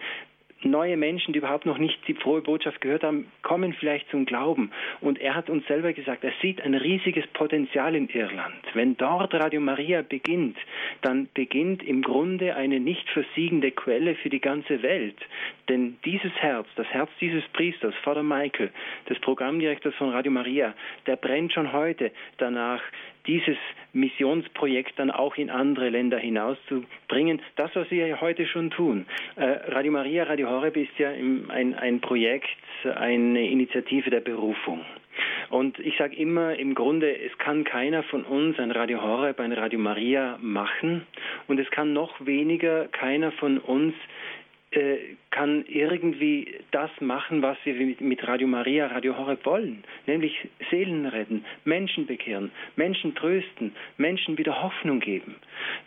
neue Menschen, die überhaupt noch nicht die frohe Botschaft gehört haben, kommen vielleicht zum Glauben. Und er hat uns selber gesagt, er sieht ein riesiges Potenzial in Irland. Wenn dort Radio Maria beginnt, dann beginnt im Grunde eine nicht versiegende Quelle für die ganze Welt. Denn dieses Herz, das Herz dieses Priesters, Vater Michael, des Programmdirektors von Radio Maria, der brennt schon heute danach, dieses Missionsprojekt dann auch in andere Länder hinauszubringen. Das, was wir heute schon tun. Äh, Radio Maria, Radio Horeb ist ja ein, ein Projekt, eine Initiative der Berufung. Und ich sage immer, im Grunde, es kann keiner von uns ein Radio Horeb, ein Radio Maria machen und es kann noch weniger keiner von uns kann irgendwie das machen, was wir mit Radio Maria, Radio Horeb wollen, nämlich Seelen retten, Menschen bekehren, Menschen trösten, Menschen wieder Hoffnung geben.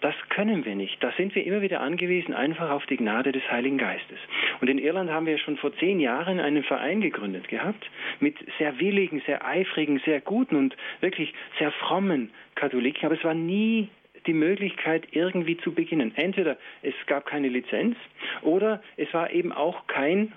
Das können wir nicht. Da sind wir immer wieder angewiesen, einfach auf die Gnade des Heiligen Geistes. Und in Irland haben wir schon vor zehn Jahren einen Verein gegründet gehabt, mit sehr willigen, sehr eifrigen, sehr guten und wirklich sehr frommen Katholiken, aber es war nie die Möglichkeit, irgendwie zu beginnen. Entweder es gab keine Lizenz oder es war eben auch kein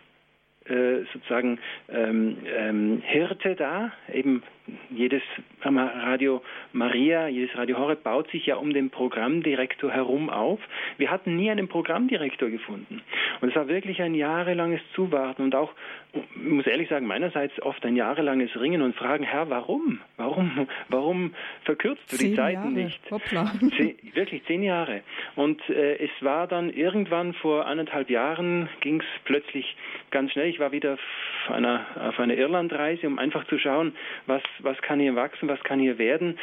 äh, sozusagen ähm, ähm, Hirte da, eben jedes Radio Maria, jedes Radio Horeb baut sich ja um den Programmdirektor herum auf. Wir hatten nie einen Programmdirektor gefunden. Und es war wirklich ein jahrelanges Zuwarten und auch, ich muss ehrlich sagen, meinerseits oft ein jahrelanges Ringen und fragen, Herr, warum? Warum, warum verkürzt du die Zeiten Jahre. nicht? Zehn, wirklich zehn Jahre. Und äh, es war dann irgendwann vor anderthalb Jahren ging es plötzlich ganz schnell. Ich war wieder auf einer, auf einer Irlandreise, um einfach zu schauen, was, was kann hier wachsen, was kann hier werden.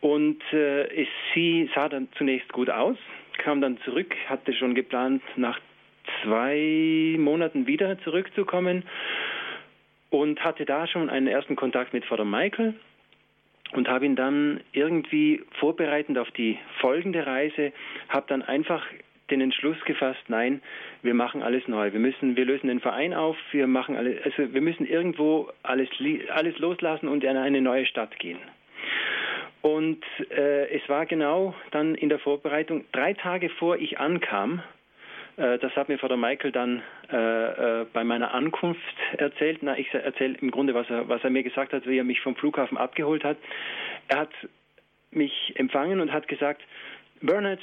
Und äh, sie sah dann zunächst gut aus, kam dann zurück, hatte schon geplant, nach zwei Monaten wieder zurückzukommen und hatte da schon einen ersten Kontakt mit Vater Michael und habe ihn dann irgendwie vorbereitend auf die folgende Reise, habe dann einfach den Entschluss gefasst, nein, wir machen alles neu. Wir müssen, wir lösen den Verein auf, wir machen alles, also wir müssen irgendwo alles, alles loslassen und in eine neue Stadt gehen. Und äh, es war genau dann in der Vorbereitung, drei Tage vor ich ankam, äh, das hat mir Vater Michael dann äh, äh, bei meiner Ankunft erzählt. Na, ich erzähle im Grunde, was er, was er mir gesagt hat, wie er mich vom Flughafen abgeholt hat. Er hat mich empfangen und hat gesagt, Bernard,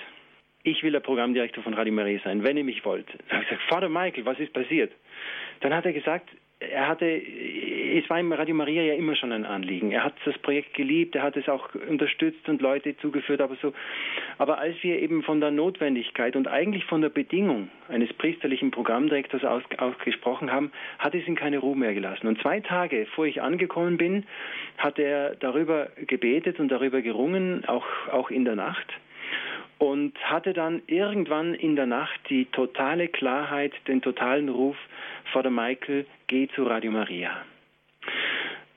ich will der Programmdirektor von Radio Maria sein, wenn ihr mich wollt. Da habe ich gesagt, Vater Michael, was ist passiert? Dann hat er gesagt, er hatte, es war ihm Radio Maria ja immer schon ein Anliegen. Er hat das Projekt geliebt, er hat es auch unterstützt und Leute zugeführt, aber so. Aber als wir eben von der Notwendigkeit und eigentlich von der Bedingung eines priesterlichen Programmdirektors aus, ausgesprochen haben, hat es ihn keine Ruhe mehr gelassen. Und zwei Tage, vor ich angekommen bin, hat er darüber gebetet und darüber gerungen, auch, auch in der Nacht und hatte dann irgendwann in der Nacht die totale Klarheit, den totalen Ruf, Vater Michael, geh zu Radio Maria.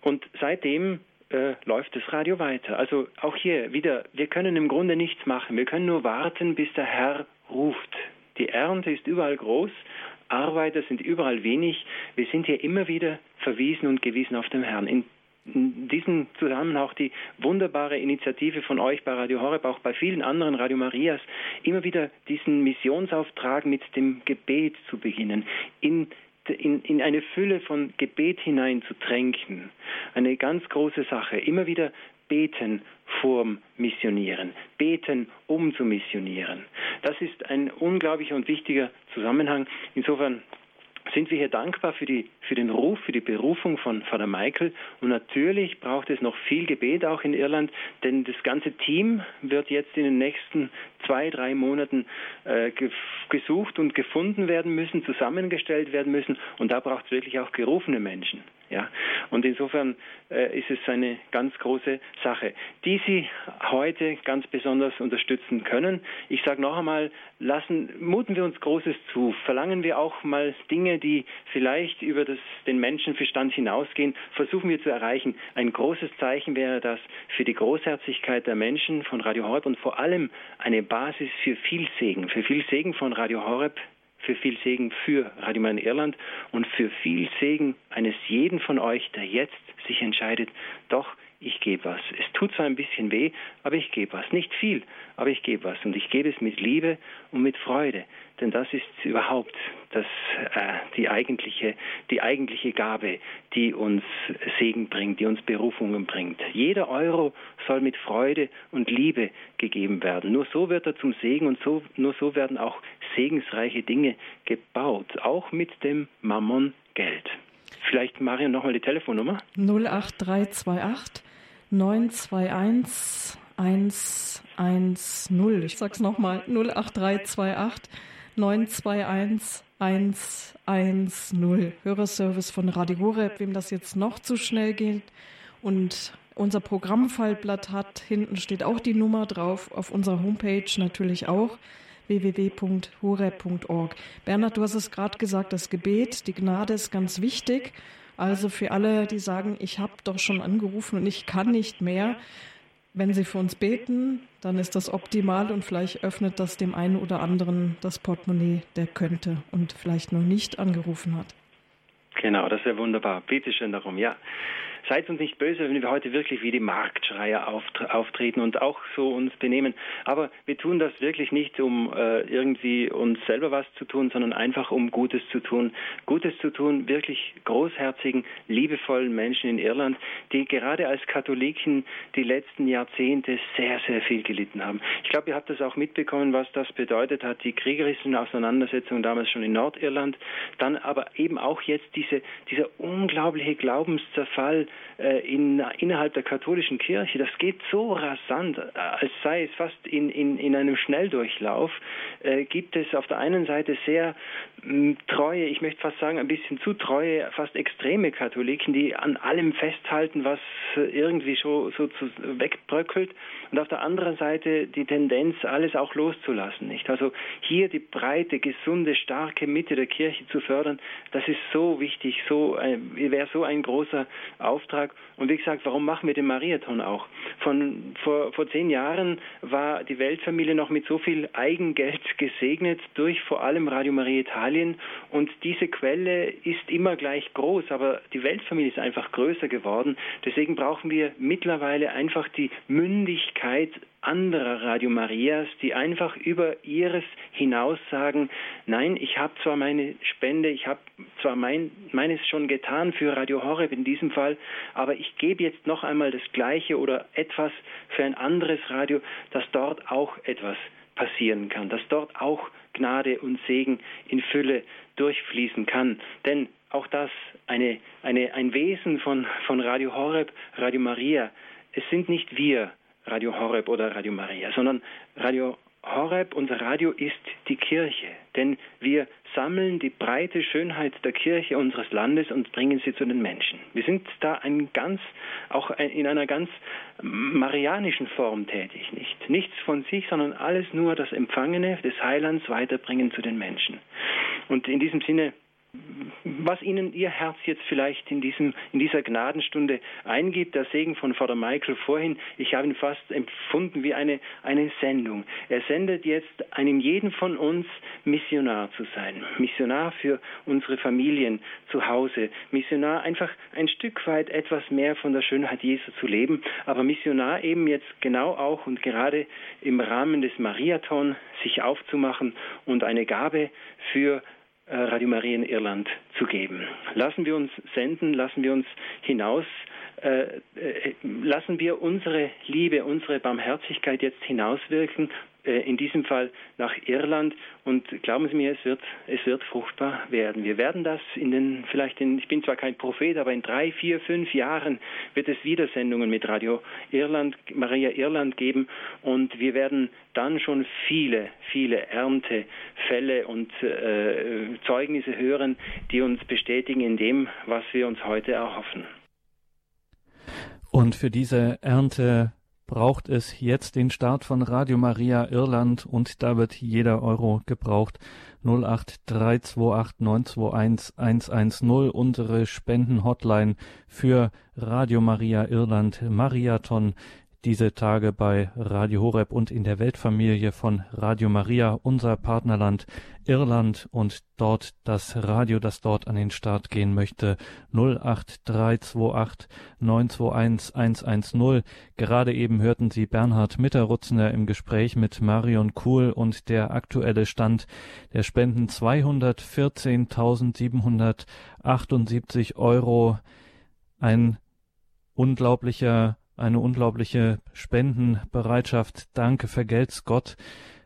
Und seitdem äh, läuft das Radio weiter. Also auch hier wieder, wir können im Grunde nichts machen. Wir können nur warten, bis der Herr ruft. Die Ernte ist überall groß, Arbeiter sind überall wenig. Wir sind hier immer wieder verwiesen und gewiesen auf den Herrn. In in diesem Zusammenhang auch die wunderbare Initiative von euch bei Radio Horeb, auch bei vielen anderen Radio Marias, immer wieder diesen Missionsauftrag mit dem Gebet zu beginnen, in in, in eine Fülle von Gebet hinein zu tränken. Eine ganz große Sache. Immer wieder beten vorm Missionieren, beten um zu missionieren. Das ist ein unglaublicher und wichtiger Zusammenhang. Insofern sind wir hier dankbar für, die, für den Ruf, für die Berufung von Vater Michael. Und natürlich braucht es noch viel Gebet auch in Irland, denn das ganze Team wird jetzt in den nächsten zwei, drei Monaten äh, gesucht und gefunden werden müssen, zusammengestellt werden müssen. Und da braucht es wirklich auch gerufene Menschen. Ja, und insofern äh, ist es eine ganz große Sache, die Sie heute ganz besonders unterstützen können. Ich sage noch einmal, lassen, muten wir uns Großes zu, verlangen wir auch mal Dinge, die vielleicht über das, den Menschenverstand hinausgehen, versuchen wir zu erreichen. Ein großes Zeichen wäre das für die Großherzigkeit der Menschen von Radio Horeb und vor allem eine Basis für viel Segen, für viel Segen von Radio Horeb für viel Segen für Radio Maria Irland und für viel Segen eines jeden von euch, der jetzt sich entscheidet, doch, ich gebe was. Es tut zwar ein bisschen weh, aber ich gebe was. Nicht viel, aber ich gebe was. Und ich gebe es mit Liebe und mit Freude. Denn das ist überhaupt das, äh, die, eigentliche, die eigentliche Gabe, die uns Segen bringt, die uns Berufungen bringt. Jeder Euro soll mit Freude und Liebe gegeben werden. Nur so wird er zum Segen und so, nur so werden auch segensreiche Dinge gebaut, auch mit dem Mammon Geld. Vielleicht Marion nochmal die Telefonnummer. 08328 921 110. Ich sag's nochmal 08328 921 110. Hörerservice von Radio Horeb, wem das jetzt noch zu schnell geht und unser Programmfallblatt hat, hinten steht auch die Nummer drauf, auf unserer Homepage natürlich auch www.horeb.org. Bernhard, du hast es gerade gesagt, das Gebet, die Gnade ist ganz wichtig. Also für alle, die sagen, ich habe doch schon angerufen und ich kann nicht mehr, wenn Sie für uns beten, dann ist das optimal und vielleicht öffnet das dem einen oder anderen das Portemonnaie, der könnte und vielleicht noch nicht angerufen hat. Genau, das wäre wunderbar. Bitte schön darum, ja. Seid uns nicht böse, wenn wir heute wirklich wie die Marktschreier auftreten und auch so uns benehmen. Aber wir tun das wirklich nicht, um äh, irgendwie uns selber was zu tun, sondern einfach um Gutes zu tun. Gutes zu tun, wirklich großherzigen, liebevollen Menschen in Irland, die gerade als Katholiken die letzten Jahrzehnte sehr, sehr viel gelitten haben. Ich glaube, ihr habt das auch mitbekommen, was das bedeutet hat, die kriegerischen Auseinandersetzungen damals schon in Nordirland, dann aber eben auch jetzt diese, dieser unglaubliche Glaubenszerfall in, innerhalb der katholischen Kirche. Das geht so rasant, äh, als sei es fast in, in, in einem Schnelldurchlauf. Äh, gibt es auf der einen Seite sehr mh, treue, ich möchte fast sagen, ein bisschen zu treue, fast extreme Katholiken, die an allem festhalten, was irgendwie so, so zu, wegbröckelt. Und auf der anderen Seite die Tendenz, alles auch loszulassen. Nicht? Also hier die breite, gesunde, starke Mitte der Kirche zu fördern, das ist so wichtig, so äh, wäre so ein großer Auftrag. Und wie gesagt, warum machen wir den Mariathon auch? Von vor, vor zehn Jahren war die Weltfamilie noch mit so viel Eigengeld gesegnet durch vor allem Radio Maria Italien und diese Quelle ist immer gleich groß, aber die Weltfamilie ist einfach größer geworden. Deswegen brauchen wir mittlerweile einfach die Mündigkeit anderer Radio Marias, die einfach über ihres hinaus sagen, nein, ich habe zwar meine Spende, ich habe zwar mein, meines schon getan für Radio Horeb in diesem Fall, aber ich gebe jetzt noch einmal das Gleiche oder etwas für ein anderes Radio, dass dort auch etwas passieren kann, dass dort auch Gnade und Segen in Fülle durchfließen kann. Denn auch das eine, eine, ein Wesen von, von Radio Horeb, Radio Maria. Es sind nicht wir, Radio Horeb oder Radio Maria, sondern Radio Horeb, unser Radio ist die Kirche, denn wir sammeln die breite Schönheit der Kirche unseres Landes und bringen sie zu den Menschen. Wir sind da ein ganz, auch in einer ganz marianischen Form tätig, nicht? Nichts von sich, sondern alles nur das Empfangene des Heilands weiterbringen zu den Menschen. Und in diesem Sinne was Ihnen Ihr Herz jetzt vielleicht in, diesem, in dieser Gnadenstunde eingibt. Der Segen von Vater Michael vorhin, ich habe ihn fast empfunden wie eine, eine Sendung. Er sendet jetzt einem jeden von uns Missionar zu sein. Missionar für unsere Familien zu Hause. Missionar einfach ein Stück weit etwas mehr von der Schönheit Jesu zu leben. Aber Missionar eben jetzt genau auch und gerade im Rahmen des Mariathon sich aufzumachen und eine Gabe für Radio Maria in Irland zu geben. Lassen wir uns senden, lassen wir uns hinaus, äh, äh, lassen wir unsere Liebe, unsere Barmherzigkeit jetzt hinauswirken äh, in diesem Fall nach Irland. Und glauben Sie mir, es wird, es wird fruchtbar werden. Wir werden das in den, vielleicht in, ich bin zwar kein Prophet, aber in drei, vier, fünf Jahren wird es wieder Sendungen mit Radio Irland, Maria Irland geben. Und wir werden dann schon viele, viele Erntefälle und äh, Zeugnisse hören, die uns bestätigen in dem, was wir uns heute erhoffen. Und für diese Ernte braucht es jetzt den Start von Radio Maria Irland und da wird jeder Euro gebraucht. 08328921110 unsere Spendenhotline für Radio Maria Irland Mariathon diese Tage bei Radio Horeb und in der Weltfamilie von Radio Maria, unser Partnerland Irland und dort das Radio, das dort an den Start gehen möchte, 08328 921 110. Gerade eben hörten Sie Bernhard Mitterrutzner im Gespräch mit Marion Kuhl und der aktuelle Stand der Spenden 214.778 Euro. Ein unglaublicher eine unglaubliche Spendenbereitschaft. Danke, vergelt's Gott.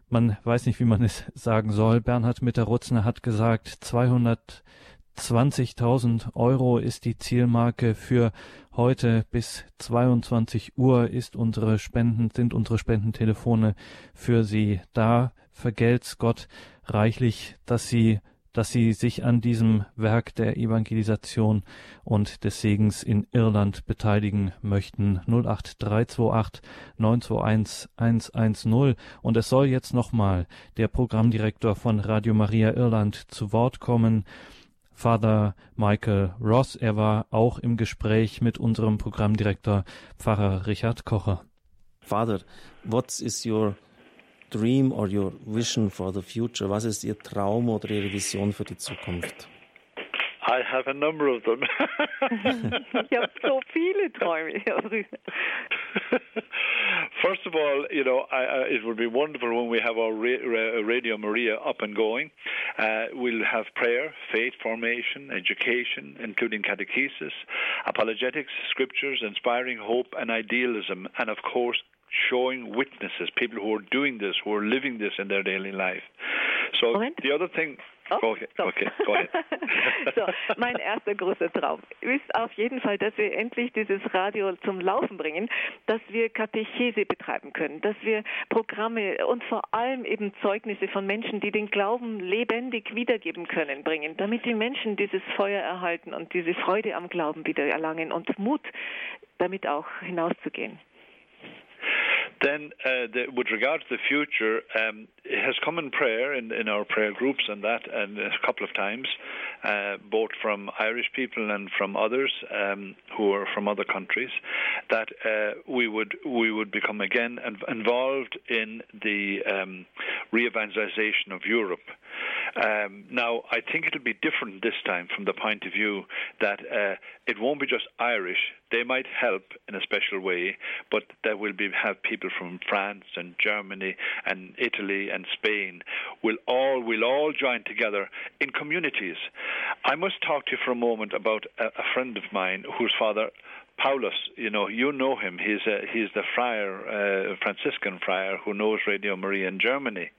Man weiß nicht, wie man es sagen soll. Bernhard Mitterrutzner hat gesagt, 220.000 Euro ist die Zielmarke für heute bis 22 Uhr ist unsere Spenden, sind unsere Spendentelefone für Sie da. Vergelt's Gott reichlich, dass Sie dass sie sich an diesem Werk der Evangelisation und des Segens in Irland beteiligen möchten. 08328 921 110. Und es soll jetzt nochmal der Programmdirektor von Radio Maria Irland zu Wort kommen. Father Michael Ross. Er war auch im Gespräch mit unserem Programmdirektor Pfarrer Richard Kocher. Father, what is your dream or your vision for the future? Was ist Ihr Traum oder Ihre Vision für die Zukunft? I have a number of them. ich habe so viele Träume. First of all, you know, I, uh, it would be wonderful when we have our ra- Radio Maria up and going. Uh, we'll have prayer, faith formation, education, including catechesis, apologetics, scriptures, inspiring hope and idealism, and of course, showing witnesses, people who are doing this, who are living this in their daily life. So Moment. the other thing. Oh, okay, so. okay, go ahead. so, mein erster großer Traum ist auf jeden Fall, dass wir endlich dieses Radio zum Laufen bringen, dass wir Katechese betreiben können, dass wir Programme und vor allem eben Zeugnisse von Menschen, die den Glauben lebendig wiedergeben können, bringen, damit die Menschen dieses Feuer erhalten und diese Freude am Glauben wieder erlangen und Mut, damit auch hinauszugehen. Then, uh, the, with regard to the future, um, it has come in prayer in, in our prayer groups and that, and a couple of times, uh, both from Irish people and from others um, who are from other countries, that uh, we would we would become again involved in the um, re-evangelization of Europe. Um, now, I think it'll be different this time from the point of view that uh, it won't be just Irish. They might help in a special way, but there will be have people from France and Germany and Italy and Spain. We'll all will all join together in communities. I must talk to you for a moment about a, a friend of mine whose father Paulus, you know, you know him. He's a, he's the friar, uh, Franciscan friar who knows Radio Maria in Germany,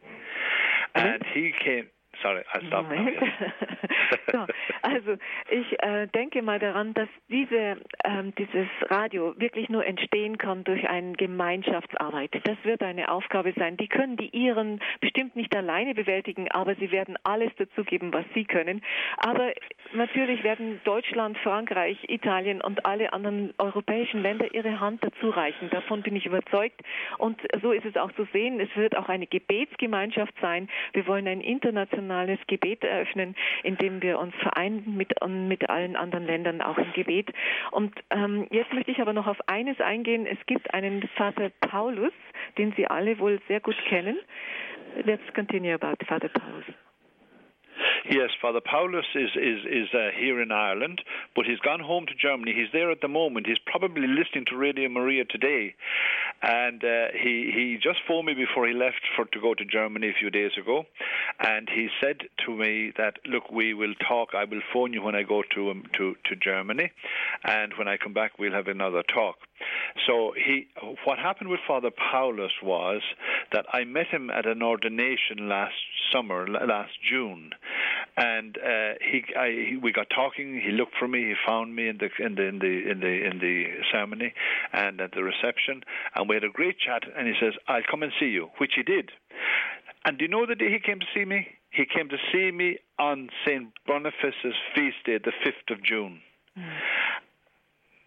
and he came. Sorry, I now, Moment. so, also ich äh, denke mal daran, dass diese, ähm, dieses Radio wirklich nur entstehen kann durch eine Gemeinschaftsarbeit. Das wird eine Aufgabe sein. Die können die Iren bestimmt nicht alleine bewältigen, aber sie werden alles dazugeben, was sie können. Aber natürlich werden Deutschland, Frankreich, Italien und alle anderen europäischen Länder ihre Hand dazu reichen. Davon bin ich überzeugt. Und so ist es auch zu sehen. Es wird auch eine Gebetsgemeinschaft sein. Wir wollen ein internationales Gebet eröffnen, in dem wir uns vereinen mit, mit allen anderen Ländern auch im Gebet. Und ähm, jetzt möchte ich aber noch auf eines eingehen. Es gibt einen Vater Paulus, den Sie alle wohl sehr gut kennen. Let's continue about Father Paulus. Yes, Father Paulus is is is uh, here in Ireland, but he's gone home to Germany. He's there at the moment. He's probably listening to Radio Maria today, and uh, he he just phoned me before he left for to go to Germany a few days ago, and he said to me that look, we will talk. I will phone you when I go to um, to to Germany, and when I come back, we'll have another talk. So he, what happened with Father Paulus was that I met him at an ordination last summer, last June, and uh, he, I, he, we got talking. He looked for me. He found me in the in the in the in the in the ceremony and at the reception, and we had a great chat. And he says, "I'll come and see you," which he did. And do you know the day he came to see me? He came to see me on Saint Boniface's feast day, the fifth of June.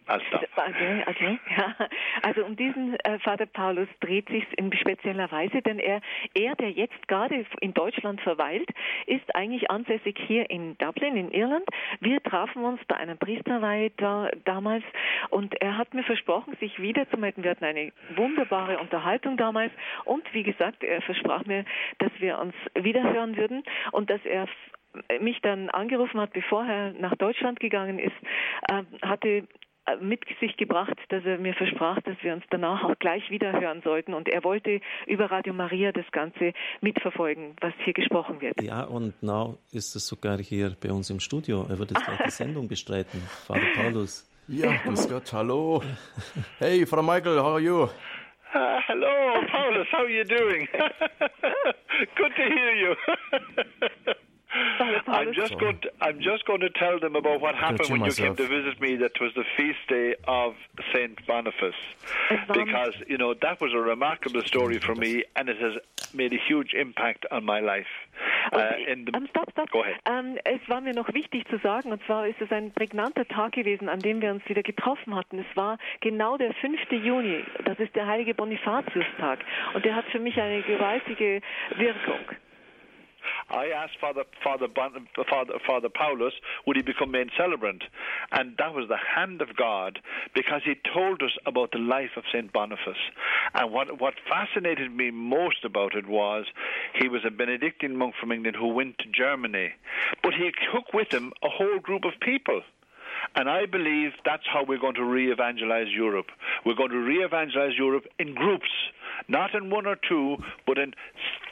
I'll stop. Okay, okay. Ja. Also um diesen äh, Vater Paulus dreht sich in spezieller Weise, denn er, er, der jetzt gerade in Deutschland verweilt, ist eigentlich ansässig hier in Dublin, in Irland. Wir trafen uns bei einer Priesterweihe da, damals und er hat mir versprochen, sich wieder zu melden. Wir hatten eine wunderbare Unterhaltung damals und wie gesagt, er versprach mir, dass wir uns wiederhören würden und dass er mich dann angerufen hat, bevor er nach Deutschland gegangen ist, äh, hatte mit sich gebracht, dass er mir versprach, dass wir uns danach auch gleich wieder hören sollten. Und er wollte über Radio Maria das Ganze mitverfolgen, was hier gesprochen wird. Ja, und now ist es sogar hier bei uns im Studio. Er wird jetzt gleich die Sendung bestreiten. Vater Paulus. Ja, grüß Gott, hallo. Hey, Frau Michael, how are you? Uh, hello, Paulus. How are you doing? Good to hear you. I'm just going. To, I'm just going to tell them about what happened when you myself. came to visit me. That was the feast day of Saint Boniface, because you know that was a remarkable story for me, and it has made a huge impact on my life. Uh, in the, Ähm, stopp, stopp. Go ahead. Ähm, es war mir noch wichtig zu sagen, und zwar ist es ein prägnanter Tag gewesen, an dem wir uns wieder getroffen hatten. Es war genau der 5. Juni. Das ist der heilige Bonifatiustag. Und der hat für mich eine gewaltige Wirkung. I asked Father Father Father Father Paulus would he become main celebrant, and that was the hand of God because he told us about the life of Saint Boniface. And what what fascinated me most about it was he was a Benedictine monk from England who went to Germany, but he took with him a whole group of people. And I believe that's how we're going to re evangelize Europe. We're going to re evangelize Europe in groups, not in one or two, but in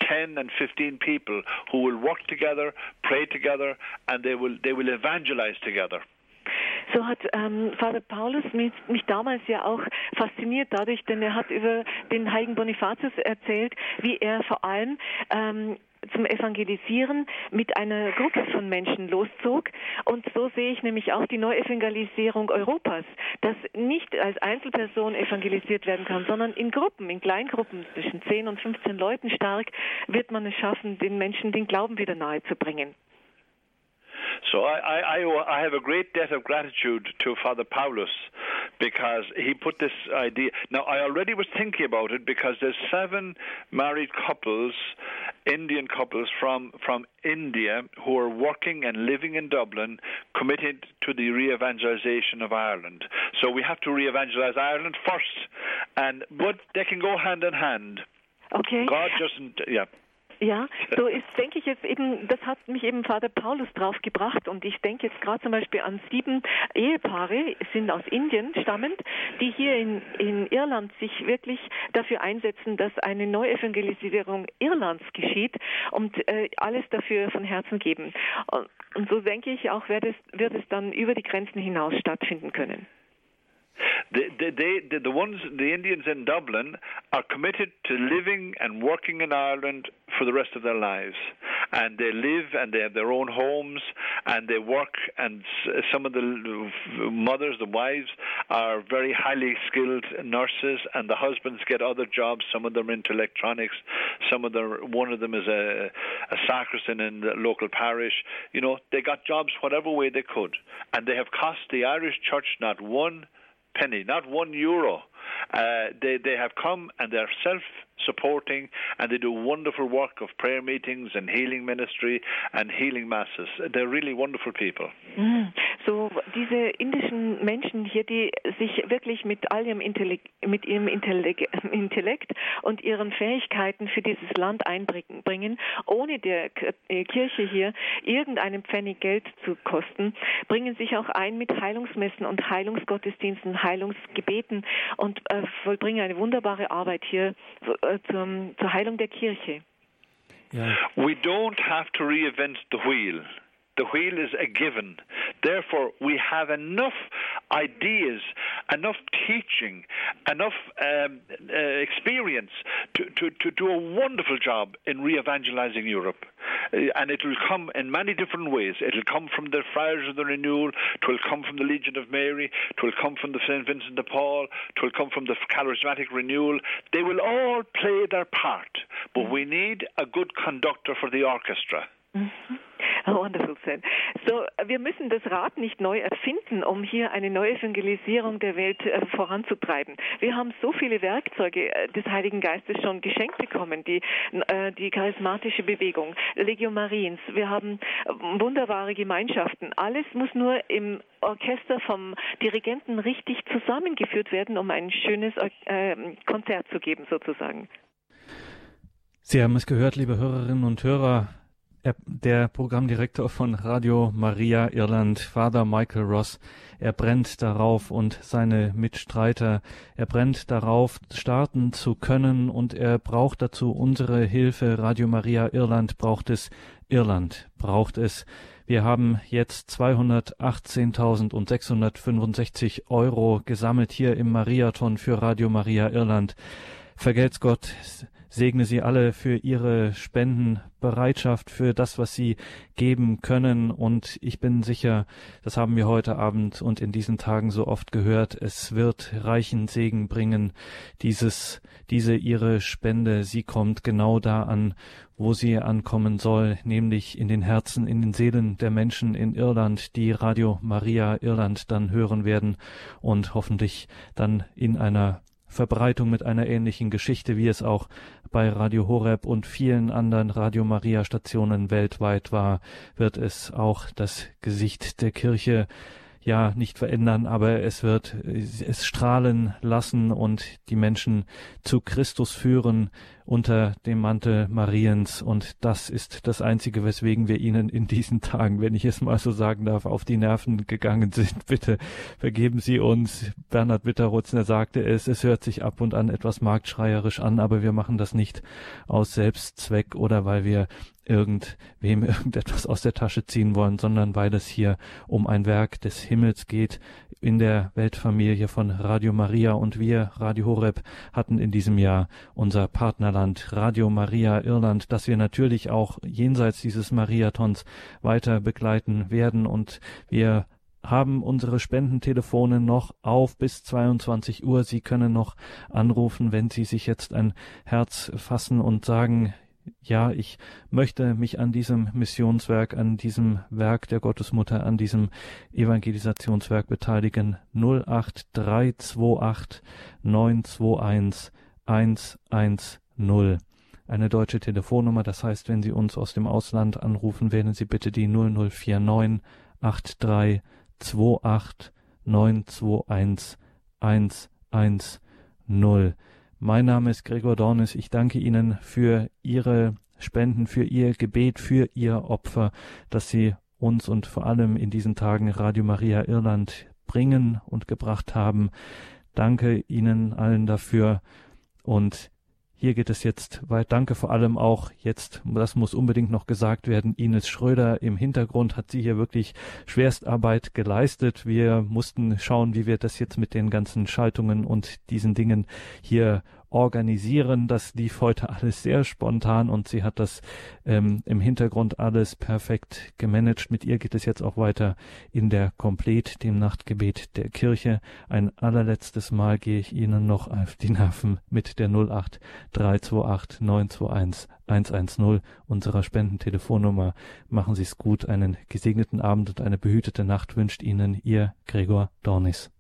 10 and 15 people who will work together, pray together, and they will, they will evangelize together. So hat ähm, Vater Paulus mich, mich, damals ja auch fasziniert dadurch, denn er hat über den heiligen Bonifatius erzählt, wie er vor allem ähm, zum Evangelisieren mit einer Gruppe von Menschen loszog. Und so sehe ich nämlich auch die Neuevangelisierung Europas, dass nicht als Einzelperson evangelisiert werden kann, sondern in Gruppen, in Kleingruppen zwischen 10 und 15 Leuten stark, wird man es schaffen, den Menschen den Glauben wieder nahe zu bringen. So I, I, I have a great debt of gratitude to Father Paulus because he put this idea. Now, I already was thinking about it because there's seven married couples, Indian couples from, from India, who are working and living in Dublin, committed to the re evangelization of Ireland. So we have to re evangelize Ireland first, and but they can go hand in hand. Okay. God doesn't, yeah. Ja, so ist, denke ich jetzt eben, das hat mich eben Vater Paulus drauf gebracht und ich denke jetzt gerade zum Beispiel an sieben Ehepaare, sind aus Indien stammend, die hier in, in Irland sich wirklich dafür einsetzen, dass eine Neuevangelisierung Irlands geschieht und äh, alles dafür von Herzen geben. Und, und so denke ich auch, wird es, wird es dann über die Grenzen hinaus stattfinden können. The, they, the, the ones, the Indians in Dublin, are committed to living and working in Ireland for the rest of their lives, and they live and they have their own homes and they work. And some of the mothers, the wives, are very highly skilled nurses, and the husbands get other jobs. Some of them into electronics. Some of them, one of them is a, a sacristan in the local parish. You know, they got jobs whatever way they could, and they have cost the Irish Church not one penny, not one euro. Uh, they they have come and they're self supporting and they do wonderful work of prayer meetings and healing ministry and healing masses. They're really wonderful people. Mm. So diese indischen Menschen hier, die sich wirklich mit all ihrem Intellekt, mit ihrem Intellekt und ihren Fähigkeiten für dieses Land einbringen, ohne der äh, Kirche hier irgendeinen Pfennig Geld zu kosten, bringen sich auch ein mit Heilungsmessen und Heilungsgottesdiensten, Heilungsgebeten und äh, vollbringen eine wunderbare Arbeit hier äh, zum, zur Heilung der Kirche. Yeah. We don't have to reinvent the wheel. The wheel is a given. Therefore, we have enough ideas, enough teaching, enough um, uh, experience to, to, to do a wonderful job in re evangelizing Europe. Uh, and it will come in many different ways. It will come from the Friars of the Renewal, it will come from the Legion of Mary, it will come from the St. Vincent de Paul, it will come from the Charismatic Renewal. They will all play their part, but we need a good conductor for the orchestra. Mm-hmm. Wonderful said. So, wir müssen das Rad nicht neu erfinden, um hier eine neue Evangelisierung der Welt äh, voranzutreiben. Wir haben so viele Werkzeuge äh, des Heiligen Geistes schon geschenkt bekommen, die, äh, die charismatische Bewegung, Legio Mariens. Wir haben wunderbare Gemeinschaften. Alles muss nur im Orchester vom Dirigenten richtig zusammengeführt werden, um ein schönes Konzert zu geben, sozusagen. Sie haben es gehört, liebe Hörerinnen und Hörer. Er, der Programmdirektor von Radio Maria Irland, Father Michael Ross, er brennt darauf und seine Mitstreiter, er brennt darauf, starten zu können und er braucht dazu unsere Hilfe. Radio Maria Irland braucht es, Irland braucht es. Wir haben jetzt 218.665 Euro gesammelt hier im Mariathon für Radio Maria Irland. Vergelt's Gott, segne sie alle für ihre Spendenbereitschaft, für das, was sie geben können. Und ich bin sicher, das haben wir heute Abend und in diesen Tagen so oft gehört, es wird reichen Segen bringen. Dieses, diese ihre Spende, sie kommt genau da an, wo sie ankommen soll, nämlich in den Herzen, in den Seelen der Menschen in Irland, die Radio Maria Irland dann hören werden und hoffentlich dann in einer Verbreitung mit einer ähnlichen Geschichte, wie es auch bei Radio Horeb und vielen anderen Radio Maria Stationen weltweit war, wird es auch das Gesicht der Kirche ja nicht verändern, aber es wird es strahlen lassen und die Menschen zu Christus führen unter dem Mantel Mariens und das ist das einzige, weswegen wir ihnen in diesen Tagen, wenn ich es mal so sagen darf, auf die Nerven gegangen sind. Bitte vergeben Sie uns. Bernhard Witterutzner sagte es, es hört sich ab und an etwas marktschreierisch an, aber wir machen das nicht aus Selbstzweck oder weil wir irgendwem irgendetwas aus der Tasche ziehen wollen, sondern weil es hier um ein Werk des Himmels geht in der Weltfamilie von Radio Maria und wir, Radio Horeb, hatten in diesem Jahr unser Partnerland Radio Maria Irland, das wir natürlich auch jenseits dieses Mariatons weiter begleiten werden und wir haben unsere Spendentelefone noch auf bis 22 Uhr. Sie können noch anrufen, wenn Sie sich jetzt ein Herz fassen und sagen, ja, ich möchte mich an diesem Missionswerk, an diesem Werk der Gottesmutter, an diesem Evangelisationswerk beteiligen. 08328 921 110. Eine deutsche Telefonnummer, das heißt, wenn Sie uns aus dem Ausland anrufen, wählen Sie bitte die 0049 8328 921 110. Mein Name ist Gregor Dornis. Ich danke Ihnen für Ihre Spenden, für Ihr Gebet, für Ihr Opfer, dass Sie uns und vor allem in diesen Tagen Radio Maria Irland bringen und gebracht haben. Danke Ihnen allen dafür und hier geht es jetzt weit. Danke vor allem auch jetzt, das muss unbedingt noch gesagt werden, Ines Schröder im Hintergrund hat sie hier wirklich Schwerstarbeit geleistet. Wir mussten schauen, wie wir das jetzt mit den ganzen Schaltungen und diesen Dingen hier organisieren. Das lief heute alles sehr spontan und sie hat das ähm, im Hintergrund alles perfekt gemanagt. Mit ihr geht es jetzt auch weiter in der Komplet, dem Nachtgebet der Kirche. Ein allerletztes Mal gehe ich Ihnen noch auf die Nerven mit der 08 328 921 110 unserer Spendentelefonnummer. Machen Sie es gut, einen gesegneten Abend und eine behütete Nacht wünscht Ihnen Ihr Gregor Dornis.